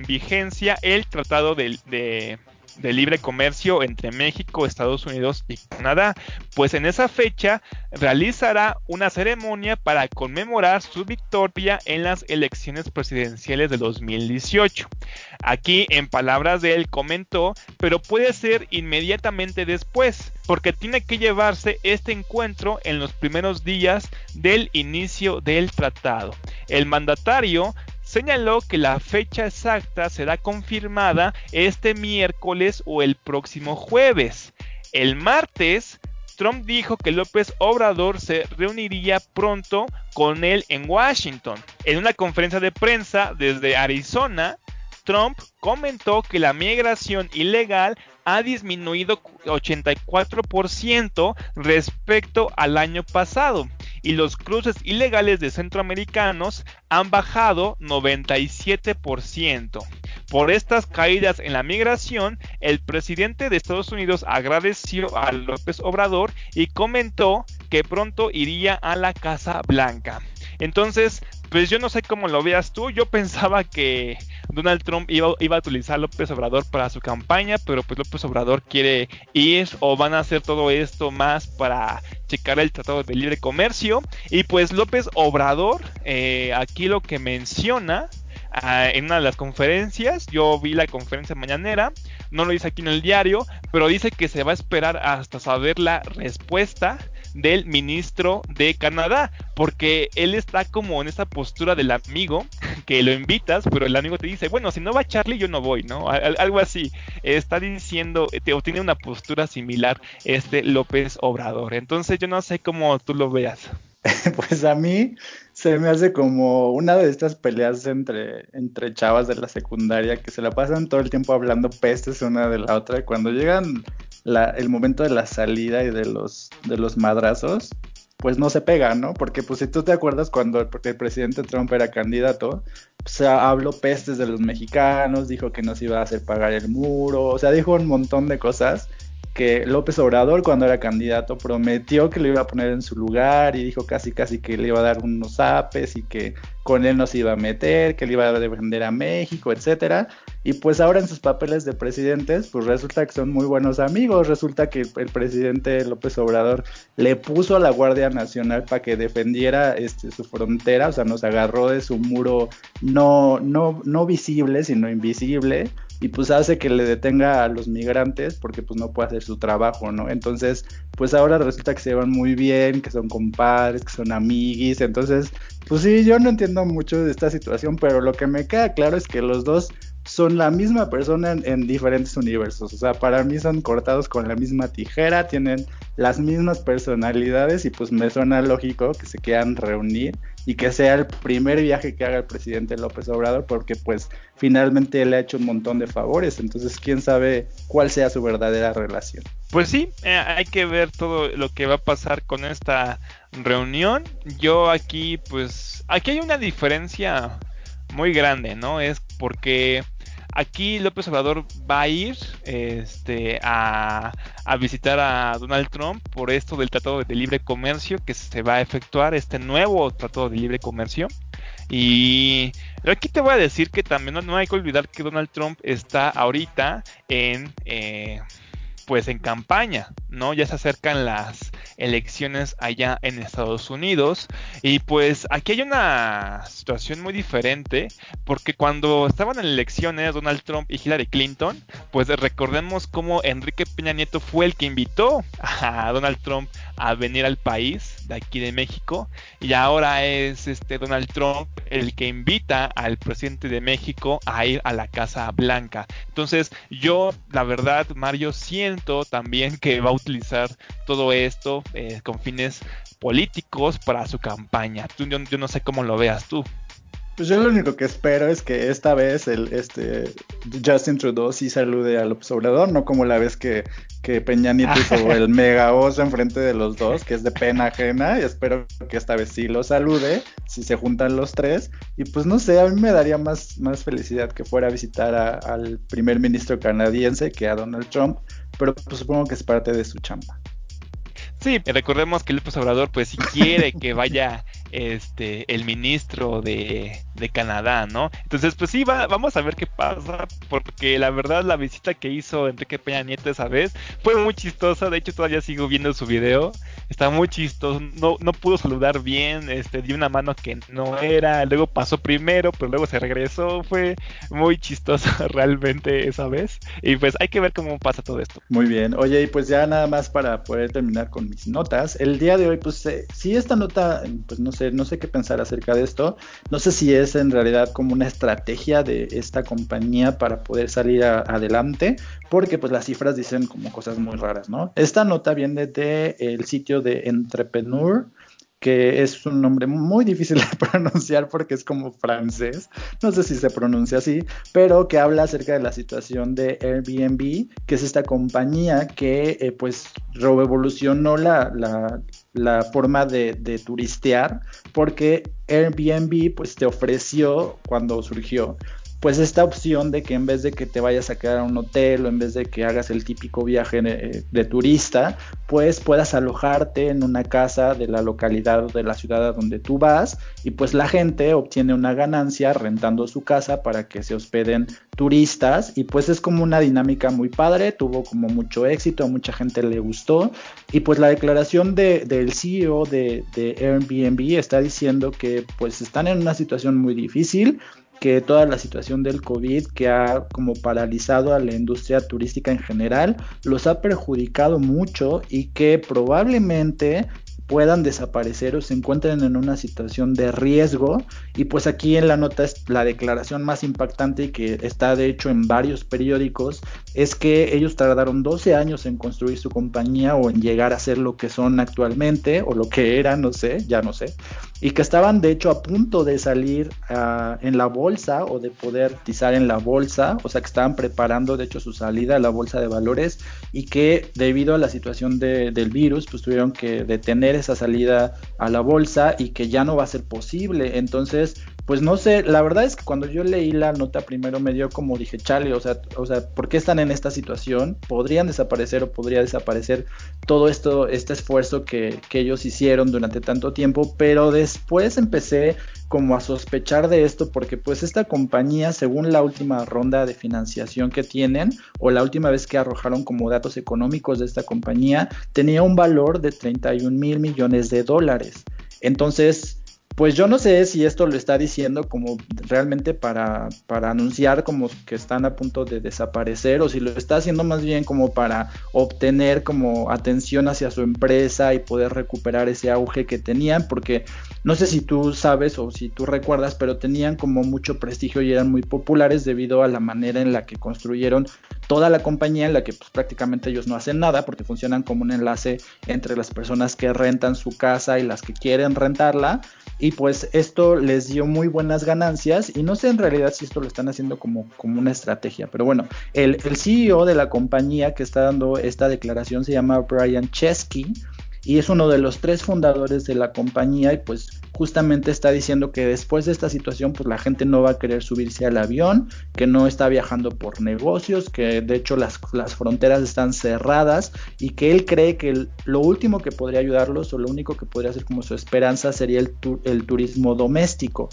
vigencia el Tratado de, de libre comercio entre México, Estados Unidos y Canadá, pues en esa fecha realizará una ceremonia para conmemorar su victoria en las elecciones presidenciales de 2018. Aquí, en palabras de él, comentó, pero puede ser inmediatamente después, porque tiene que llevarse este encuentro en los primeros días del inicio del tratado. El mandatario señaló que la fecha exacta será confirmada este miércoles o el próximo jueves. El martes, Trump dijo que López Obrador se reuniría pronto con él en Washington. En una conferencia de prensa desde Arizona, Trump comentó que la migración ilegal ha disminuido 84% respecto al año pasado y los cruces ilegales de centroamericanos han bajado 97%. Por estas caídas en la migración, el presidente de Estados Unidos agradeció a López Obrador y comentó que pronto iría a la Casa Blanca. Entonces, pues yo no sé cómo lo veas tú, yo [laughs] pensaba que Donald Trump iba, a utilizar a López Obrador para su campaña, pero pues López Obrador quiere ir o van a hacer todo esto más para checar el Tratado de Libre Comercio. Y pues López Obrador, eh, aquí lo que menciona ah, en una de las conferencias, yo vi la conferencia mañanera, no lo dice aquí en el diario, pero dice que se va a esperar hasta saber la respuesta del ministro de Canadá, porque él está como en esa postura del amigo que lo invitas, pero el amigo te dice, bueno, si no va Charlie, yo no voy, ¿no? Algo así. Está diciendo, o tiene una postura similar este López Obrador. Entonces yo no sé cómo tú lo veas. [laughs] Pues a mí se me hace como una de estas peleas entre, entre chavas de la secundaria que se la pasan todo el tiempo hablando pestes una de la otra. Cuando llegan el momento de la salida y de los, de los madrazos, pues no se pega, ¿no? Porque pues si tú te acuerdas cuando el, el presidente Trump era candidato, pues habló pestes de los mexicanos, dijo que nos iba a hacer pagar el muro, o sea, dijo un montón de cosas que López Obrador cuando era candidato prometió que lo iba a poner en su lugar y dijo casi casi que le iba a dar unos apes y que con él nos iba a meter, que le iba a defender a México, etcétera. Y pues ahora en sus papeles de presidentes, pues resulta que son muy buenos amigos, resulta que el presidente López Obrador le puso a la Guardia Nacional para que defendiera este, su frontera, o sea, nos agarró de su muro no, no, no visible, sino invisible y pues hace que le detenga a los migrantes porque pues no puede hacer su trabajo, ¿no? Entonces, pues ahora resulta que se van muy bien, que son compadres, que son amiguis, entonces, pues sí, yo no entiendo mucho de esta situación, pero lo que me queda claro es que los dos son la misma persona en, diferentes universos. O sea, para mí son cortados con la misma tijera, tienen las mismas personalidades y pues me suena lógico que se quieran reunir y que sea el primer viaje que haga el presidente López Obrador porque pues finalmente le ha hecho un montón de favores. Entonces, quién sabe cuál sea su verdadera relación. Pues sí, eh, hay que ver todo lo que va a pasar con esta reunión. Yo aquí pues aquí hay una diferencia muy grande, ¿no? Es porque Aquí López Obrador va a ir este, a, visitar a Donald Trump por esto del Tratado de Libre Comercio que se va a efectuar, este nuevo Tratado de Libre Comercio. Y aquí te voy a decir que también no, hay que olvidar que Donald Trump está ahorita en... Eh, pues en campaña, ¿no? Ya se acercan las elecciones allá en Estados Unidos y pues aquí hay una situación muy diferente porque cuando estaban en elecciones Donald Trump y Hillary Clinton, pues recordemos cómo Enrique Peña Nieto fue el que invitó a Donald Trump a venir al país de aquí de México y ahora es este Donald Trump el que invita al presidente de México a ir a la Casa Blanca. Entonces yo la verdad Mario siento también que va a utilizar todo esto eh, con fines políticos para su campaña. yo no sé cómo lo veas tú. Pues yo lo único que espero es que esta vez el este Justin Trudeau sí salude al observador, no como la vez que, que Peña Nieto hizo [laughs] el mega oso enfrente de los dos, que es de pena ajena, y espero que esta vez sí lo salude, si se juntan los tres, y pues no sé, a mí me daría más, más felicidad que fuera a visitar al primer ministro canadiense que a Donald Trump, pero pues supongo que es parte de su chamba. Sí, recordemos que el Obrador pues si quiere que vaya este el ministro de, de Canadá, ¿no? Entonces, pues sí, va, vamos a ver qué pasa, porque la verdad la visita que hizo Enrique Peña Nieto esa vez fue muy chistosa, de hecho todavía sigo viendo su video, está muy chistoso, no, no pudo saludar bien, este, dio una mano que no era, luego pasó primero, pero luego se regresó, fue muy chistoso [laughs] realmente esa vez, y pues hay que ver cómo pasa todo esto. Muy bien, oye, y pues ya nada más para poder terminar con mis notas, el día de hoy, pues eh, sí, esta nota, pues no no sé qué pensar acerca de esto. No sé si es en realidad como una estrategia de esta compañía para poder salir adelante, porque pues las cifras dicen como cosas muy raras, ¿no? Esta nota viene del el sitio de Entrepreneur que es un nombre muy difícil [laughs] de pronunciar porque es como francés, no sé si se pronuncia así, pero que habla acerca de la situación de Airbnb, que es esta compañía que eh, pues revolucionó la, la, la forma de, de, turistear porque Airbnb pues te ofreció cuando surgió pues esta opción de que en vez de que te vayas a quedar a un hotel o en vez de que hagas el típico viaje eh, de, turista, pues puedas alojarte en una casa de la localidad o de la ciudad a donde tú vas y pues la gente obtiene una ganancia rentando su casa para que se hospeden turistas y pues es como una dinámica muy padre, tuvo como mucho éxito, a mucha gente le gustó y pues la declaración de, del CEO de, de Airbnb está diciendo que pues están en una situación muy difícil, que toda la situación del COVID que ha como paralizado a la industria turística en general los ha perjudicado mucho y que probablemente puedan desaparecer o se encuentren en una situación de riesgo. Y pues aquí en la nota es la declaración más impactante y que está de hecho en varios periódicos, es que ellos tardaron 12 años en construir su compañía o en llegar a ser lo que son actualmente o lo que eran, no sé, ya no sé. Y que estaban de hecho a punto de salir uh, en la bolsa o de poder tizar en la bolsa, o sea que estaban preparando de hecho su salida a la bolsa de valores y que debido a la situación de, del virus pues tuvieron que detener esa salida a la bolsa y que ya no va a ser posible. Entonces, pues no sé, la verdad es que cuando yo leí la nota primero me dio como dije, chale, o sea, o sea, ¿por qué están en esta situación? Podrían desaparecer o podría desaparecer todo esto, este esfuerzo que, que ellos hicieron durante tanto tiempo, pero después empecé como a sospechar de esto porque pues esta compañía según la última ronda de financiación que tienen o la última vez que arrojaron como datos económicos de esta compañía tenía un valor de 31 mil millones de dólares. Entonces, pues yo no sé si esto lo está diciendo como realmente para, para anunciar como que están a punto de desaparecer o si lo está haciendo más bien como para obtener como atención hacia su empresa y poder recuperar ese auge que tenían, porque no sé si tú sabes o si tú recuerdas, pero tenían como mucho prestigio y eran muy populares debido a la manera en la que construyeron toda la compañía en la que pues, prácticamente ellos no hacen nada porque funcionan como un enlace entre las personas que rentan su casa y las que quieren rentarla y pues esto les dio muy buenas ganancias y no sé en realidad si esto lo están haciendo como, como una estrategia, pero bueno, el, el CEO de la compañía que está dando esta declaración se llama Brian Chesky y es uno de los tres fundadores de la compañía y pues justamente está diciendo que después de esta situación pues la gente no va a querer subirse al avión, que no está viajando por negocios, que de hecho las, las fronteras están cerradas y que él cree que lo último que podría ayudarlos o lo único que podría ser como su esperanza sería el, el turismo doméstico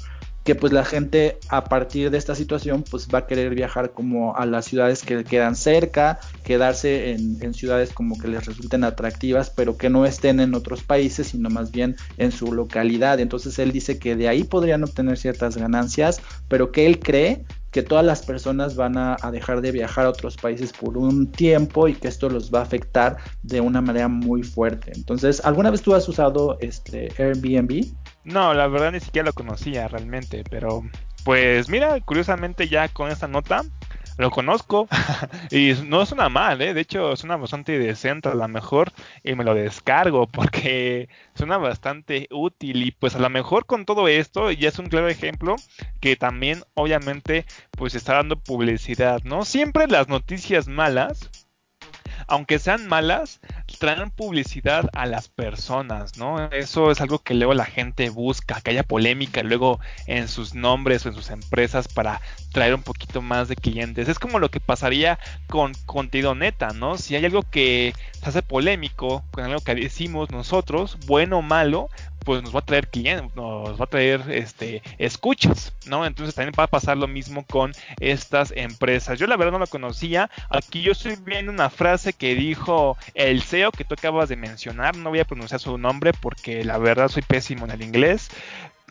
que pues la gente a partir de esta situación pues va a querer viajar como a las ciudades que quedan cerca, quedarse en, ciudades como que les resulten atractivas, pero que no estén en otros países, sino más bien en su localidad. Entonces él dice que de ahí podrían obtener ciertas ganancias, pero que él cree que todas las personas van a, dejar de viajar a otros países por un tiempo y que esto los va a afectar de una manera muy fuerte. Entonces, ¿alguna vez tú has usado este Airbnb? No, la verdad ni siquiera lo conocía realmente, pero pues mira, curiosamente ya con esta nota lo conozco [laughs] y no suena mal, ¿eh? de hecho suena bastante decente a lo mejor y me lo descargo [laughs] porque suena bastante útil y pues a lo mejor con todo esto ya es un claro ejemplo que también obviamente pues está dando publicidad, ¿no? Siempre las noticias malas aunque sean malas, traen publicidad a las personas, ¿no? Eso es algo que luego la gente busca, que haya polémica luego en sus nombres o en sus empresas para traer un poquito más de clientes. Es como lo que pasaría con contenido neta, ¿no? Si hay algo que se hace polémico con algo que decimos nosotros, bueno o malo, pues nos va a traer clientes, nos va a traer este escuchas, ¿no? Entonces también va a pasar lo mismo con estas empresas. Yo la verdad no la conocía. Aquí yo estoy viendo una frase que dijo el CEO que tú acabas de mencionar. No voy a pronunciar su nombre porque la verdad soy pésimo en el inglés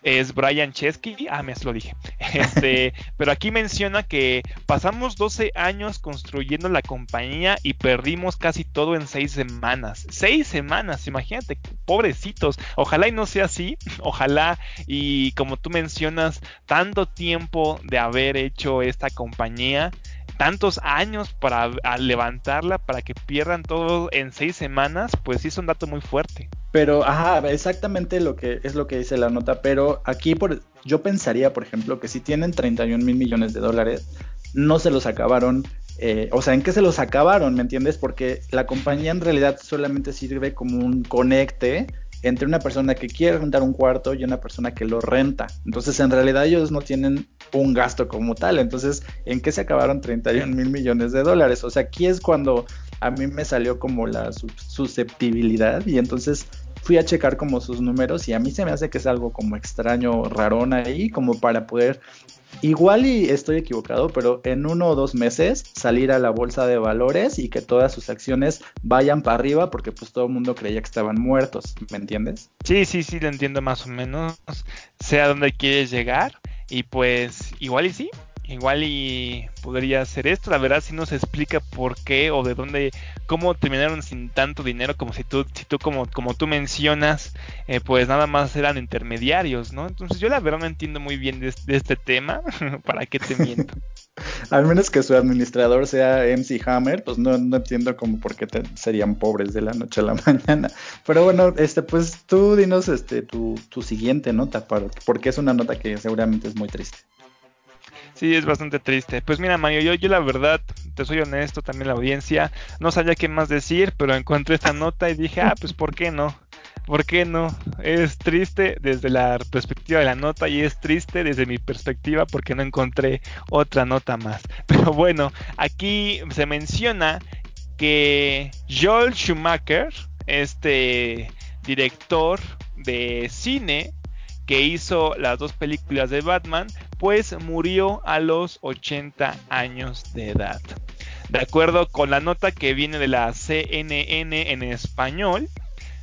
es Brian Chesky. Ah, me lo dije. [laughs] Este, pero aquí menciona que pasamos 12 años construyendo la compañía y perdimos casi todo en 6 semanas. 6 semanas, imagínate, pobrecitos. Ojalá y no sea así. [laughs] Ojalá y como tú mencionas, tanto tiempo de haber hecho esta compañía tantos años para levantarla para que pierdan todo en seis semanas, pues sí es un dato muy fuerte. Pero, ajá, exactamente lo que es lo que dice la nota, pero aquí por, yo pensaría, por ejemplo, que si tienen 31 mil millones de dólares, no se los acabaron, eh, o sea, ¿en qué se los acabaron? ¿Me entiendes? Porque la compañía en realidad solamente sirve como un conecte entre una persona que quiere rentar un cuarto y una persona que lo renta. Entonces, en realidad ellos no tienen un gasto como tal. Entonces, ¿en qué se acabaron 31 mil millones de dólares? O sea, aquí es cuando a mí me salió como la susceptibilidad y entonces fui a checar como sus números y a mí se me hace que es algo como extraño, rarón ahí, como para poder Igual y estoy equivocado, pero en uno o dos meses salir a la bolsa de valores y que todas sus acciones vayan para arriba porque pues todo el mundo creía que estaban muertos, ¿me entiendes? Sí, sí, sí, lo entiendo más o menos. Sé a dónde quieres llegar y pues igual y sí, igual y podría ser esto. La verdad si no se explica por qué o de dónde, cómo terminaron sin tanto dinero, como si tú, si como, como tú mencionas, eh, pues nada más eran intermediarios, ¿no? Entonces yo la verdad no entiendo muy bien de, este tema, [laughs] ¿para qué te miento? [laughs] Al menos que su administrador sea MC Hammer, pues no, no entiendo como por qué serían pobres de la noche a la [laughs] mañana. Pero bueno, este, pues tú dinos este tu, tu siguiente nota, porque es una nota que seguramente es muy triste. Sí, es bastante triste. Pues mira, Mario, yo, yo la verdad, te soy honesto, también la audiencia, no sabía qué más decir, pero encontré esta nota y dije, ah, pues ¿por qué no? ¿Por qué no? Es triste desde la perspectiva de la nota y es triste desde mi perspectiva porque no encontré otra nota más. [laughs] Pero bueno, aquí se menciona que Joel Schumacher, este director de cine, que hizo las dos películas de Batman, pues murió a los 80 años de edad. De acuerdo con la nota que viene de la CNN en español,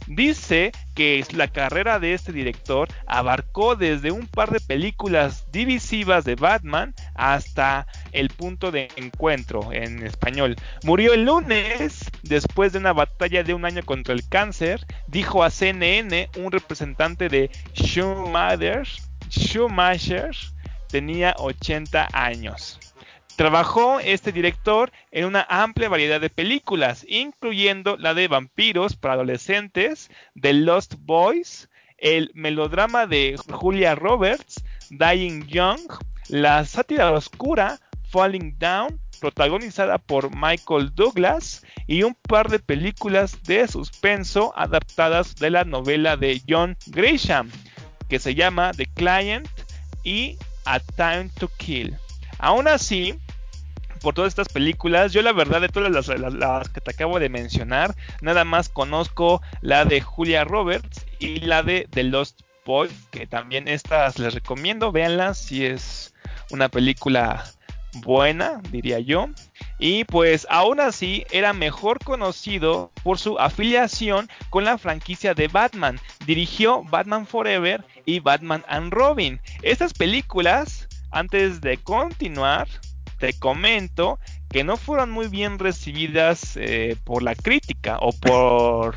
Dice que la carrera de este director abarcó desde un par de películas divisivas de Batman hasta el punto de encuentro en español. Murió el lunes después de una batalla de un año contra el cáncer, dijo a CNN un representante de Schumacher, Schumacher tenía 80 años. Trabajó este director en una amplia variedad de películas, incluyendo la de vampiros para adolescentes, The Lost Boys, el melodrama de Julia Roberts, Dying Young, la sátira oscura, Falling Down, protagonizada por Michael Douglas, y un par de películas de suspenso adaptadas de la novela de John Grisham, que se llama The Client y A Time to Kill. Aún así, por todas estas películas. Yo la verdad de todas las, que te acabo de mencionar, nada más conozco la de Julia Roberts y la de The Lost Boy, que también estas les recomiendo, véanlas si es una película buena, diría yo. Y pues aún así era mejor conocido por su afiliación con la franquicia de Batman. Dirigió Batman Forever y Batman and Robin. Estas películas antes de continuar, te comento que no fueron muy bien recibidas eh, por la crítica o por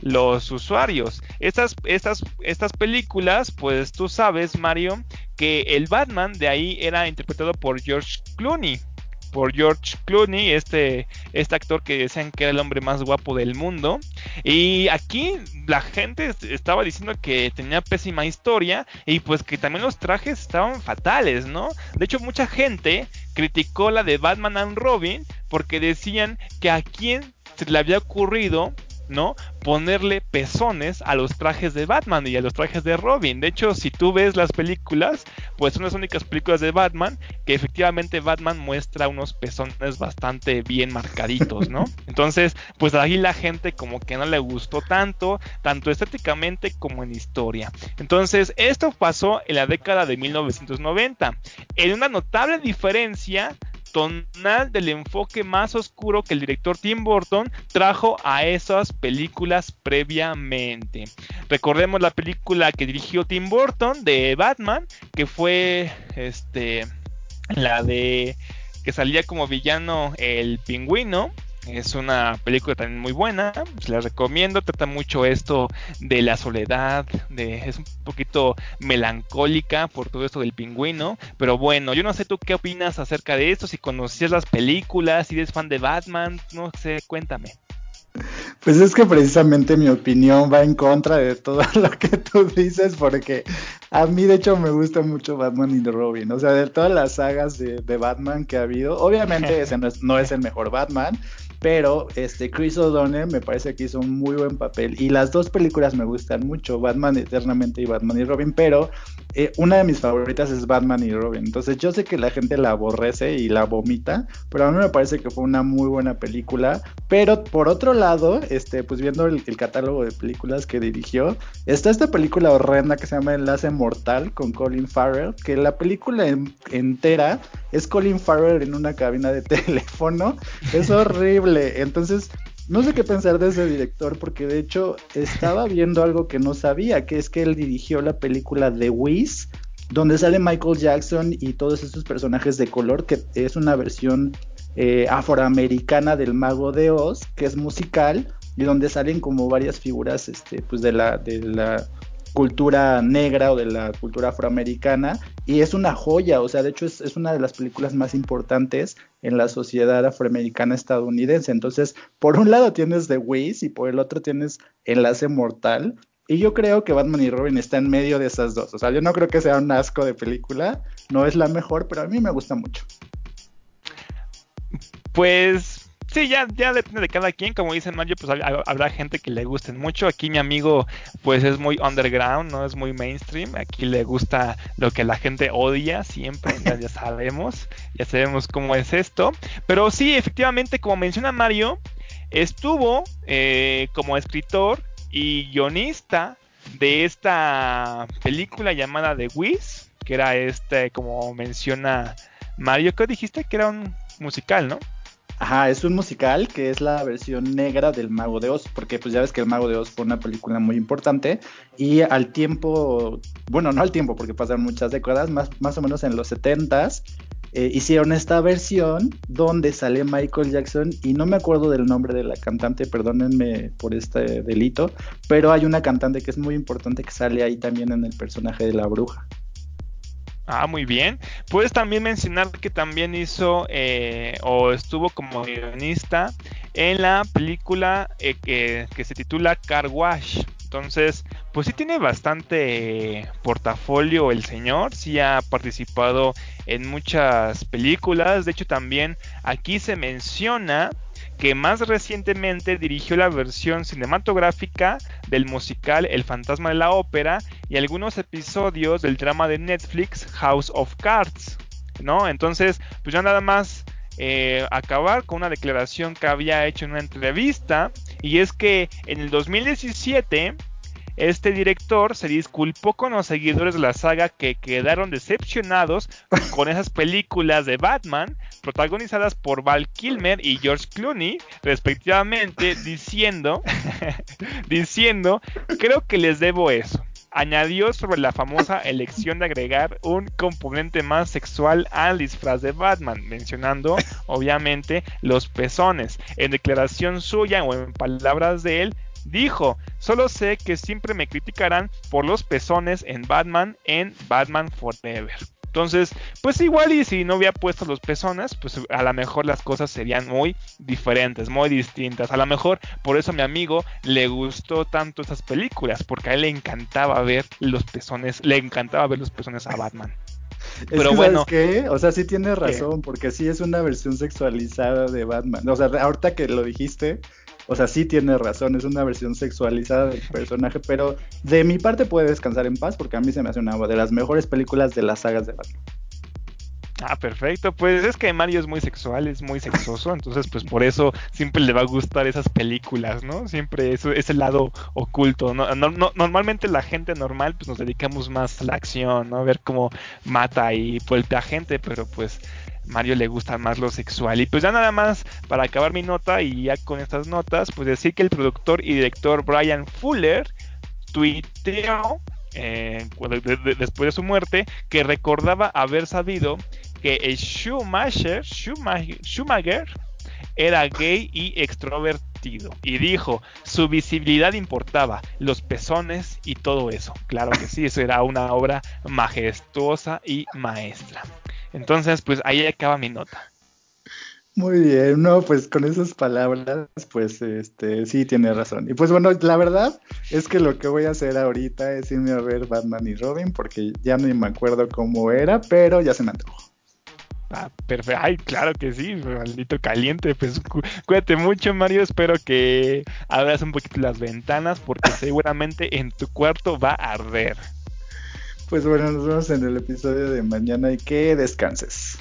los usuarios. Estas, estas, estas películas, pues tú sabes, Mario, que el Batman de ahí era interpretado por George Clooney por George Clooney, este, este actor que decían que era el hombre más guapo del mundo. Y aquí la gente estaba diciendo que tenía pésima historia y pues que también los trajes estaban fatales, ¿no? De hecho, mucha gente criticó la de Batman and Robin porque decían que a quién se le había ocurrido ¿no? Ponerle pezones a los trajes de Batman y a los trajes de Robin. De hecho, si tú ves las películas, pues son las únicas películas de Batman que efectivamente Batman muestra unos pezones bastante bien marcaditos, ¿no? [laughs] Entonces, pues ahí la gente como que no le gustó tanto, tanto estéticamente como en historia. Entonces, esto pasó en la década de 1990. En una notable diferencia tonal del enfoque más oscuro que el director Tim Burton trajo a esas películas previamente. Recordemos la película que dirigió Tim Burton de Batman, que fue este la de que salía como villano el pingüino es una película también muy buena, se la recomiendo, trata mucho esto de la soledad, de, es un poquito melancólica por todo esto del pingüino, pero bueno, yo no sé tú qué opinas acerca de esto, si conocías las películas, si eres fan de Batman, no sé, cuéntame. Pues es que precisamente mi opinión va en contra de todo [laughs] lo que tú dices, porque a mí de hecho me gusta mucho Batman y The Robin, o sea, de todas las sagas de, Batman que ha habido, obviamente [laughs] ese no es el mejor Batman, pero este Chris O'Donnell me parece que hizo un muy buen papel y las dos películas me gustan mucho, Batman Eternamente y Batman y Robin, pero eh, una de mis favoritas es Batman y Robin. Entonces yo sé que la gente la aborrece y la vomita, pero a mí me parece que fue una muy buena película. Pero por otro lado, este, pues viendo el, catálogo de películas que dirigió, está esta película horrenda que se llama Enlace Mortal con Colin Farrell, que la película entera es Colin Farrell en una cabina de [laughs] teléfono. Es horrible. Entonces, no sé qué pensar de ese director, porque de hecho estaba [laughs] viendo algo que no sabía, que es que él dirigió la película The Wiz, donde sale Michael Jackson y todos estos personajes de color, que es una versión eh, afroamericana del Mago de Oz, que es musical, y donde salen como varias figuras este, pues de la, de la cultura negra o de la cultura afroamericana y es una joya, o sea, de hecho es, una de las películas más importantes en la sociedad afroamericana estadounidense. Entonces, por un lado tienes The Wiz y por el otro tienes Enlace Mortal. Y yo creo que Batman y Robin está en medio de esas dos. O sea, yo no creo que sea un asco de película. No es la mejor, pero a mí me gusta mucho. Pues Sí, ya, ya depende de cada quien, como dice Mario, pues habrá gente que le gusten mucho. Aquí mi amigo, pues es muy underground, no es muy mainstream. Aquí le gusta lo que la gente odia siempre, ya, [laughs] sabemos, ya sabemos cómo es esto. Pero sí, efectivamente, como menciona Mario, estuvo eh, como escritor y guionista de esta película llamada The Wiz, que era este, como menciona Mario, ¿qué dijiste? Que era un musical, ¿no? Ajá, es un musical que es la versión negra del Mago de Oz, porque pues ya ves que el Mago de Oz fue una película muy importante y al tiempo, bueno, no al tiempo porque pasan muchas décadas, más, más o menos en los 70s, eh, hicieron esta versión donde sale Michael Jackson y no me acuerdo del nombre de la cantante, perdónenme por este delito, pero hay una cantante que es muy importante que sale ahí también en el personaje de la bruja. Ah, muy bien. Puedes también mencionar que también hizo eh, o estuvo como guionista en la película eh, que, se titula Car Wash. Entonces, pues sí tiene bastante portafolio el señor, sí ha participado en muchas películas, de hecho también aquí se menciona que más recientemente dirigió la versión cinematográfica del musical El fantasma de la ópera y algunos episodios del drama de Netflix House of Cards, ¿no? Entonces, pues ya nada más eh, acabar con una declaración que había hecho en una entrevista y es que en el 2017 este director se disculpó con los seguidores de la saga que quedaron decepcionados con esas películas de Batman protagonizadas por Val Kilmer y George Clooney, respectivamente, diciendo, [laughs] diciendo, creo que les debo eso. añadió sobre la famosa elección de agregar un componente más sexual al disfraz de Batman, mencionando obviamente los pezones. En declaración suya o en palabras de él, dijo, solo sé que siempre me criticarán por los pezones en Batman en Batman Forever. Entonces, pues igual y si no hubiera puesto los pezones, pues a lo mejor las cosas serían muy diferentes, muy distintas. A lo mejor por eso a mi amigo le gustó tanto esas películas, porque a él le encantaba ver los pezones, le encantaba ver los pezones a Batman. [laughs] Pero bueno, qué? O sea, sí tienes razón, porque sí es una versión sexualizada de Batman. O sea, ahorita que lo dijiste, o sea, sí tiene razón, es una versión sexualizada del personaje, pero de mi parte puede descansar en paz porque a mí se me hace una de las mejores películas de las sagas de Batman. Ah, perfecto. Pues es que Mario es muy sexual, es muy sexoso, entonces pues por eso siempre le va a gustar esas películas, ¿no? Siempre eso, ese lado oculto. ¿no? normalmente la gente normal pues nos dedicamos más a la acción, ¿no? A ver cómo mata y vuelve a gente, pero pues Mario le gusta más lo sexual. Y pues ya nada más para acabar mi nota y ya con estas notas, pues decir que el productor y director Brian Fuller tuiteó eh, después de su muerte que recordaba haber sabido que Schumacher, Schumacher, Schumacher era gay y extrovertido. Y dijo, su visibilidad importaba, los pezones y todo eso. Claro que sí, eso era una obra majestuosa y maestra. Entonces, pues ahí acaba mi nota. Muy bien, no, pues con esas palabras, pues este, sí tiene razón. Y pues bueno, la verdad es que lo que voy a hacer ahorita es irme a ver Batman y Robin, porque ya no me acuerdo cómo era, pero ya se me antojó. Ah, perfecto. Ay, claro que sí, maldito caliente. Pues cuídate mucho, Mario. Espero que abras un poquito las ventanas porque [laughs] seguramente en tu cuarto va a arder. Pues bueno, nos vemos en el episodio de mañana y que descanses.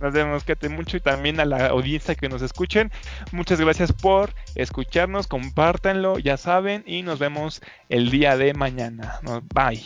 Nos vemos, quédate mucho y también a la audiencia que nos escuchen. Muchas gracias por escucharnos, compártanlo, ya saben, y nos vemos el día de mañana. Bye.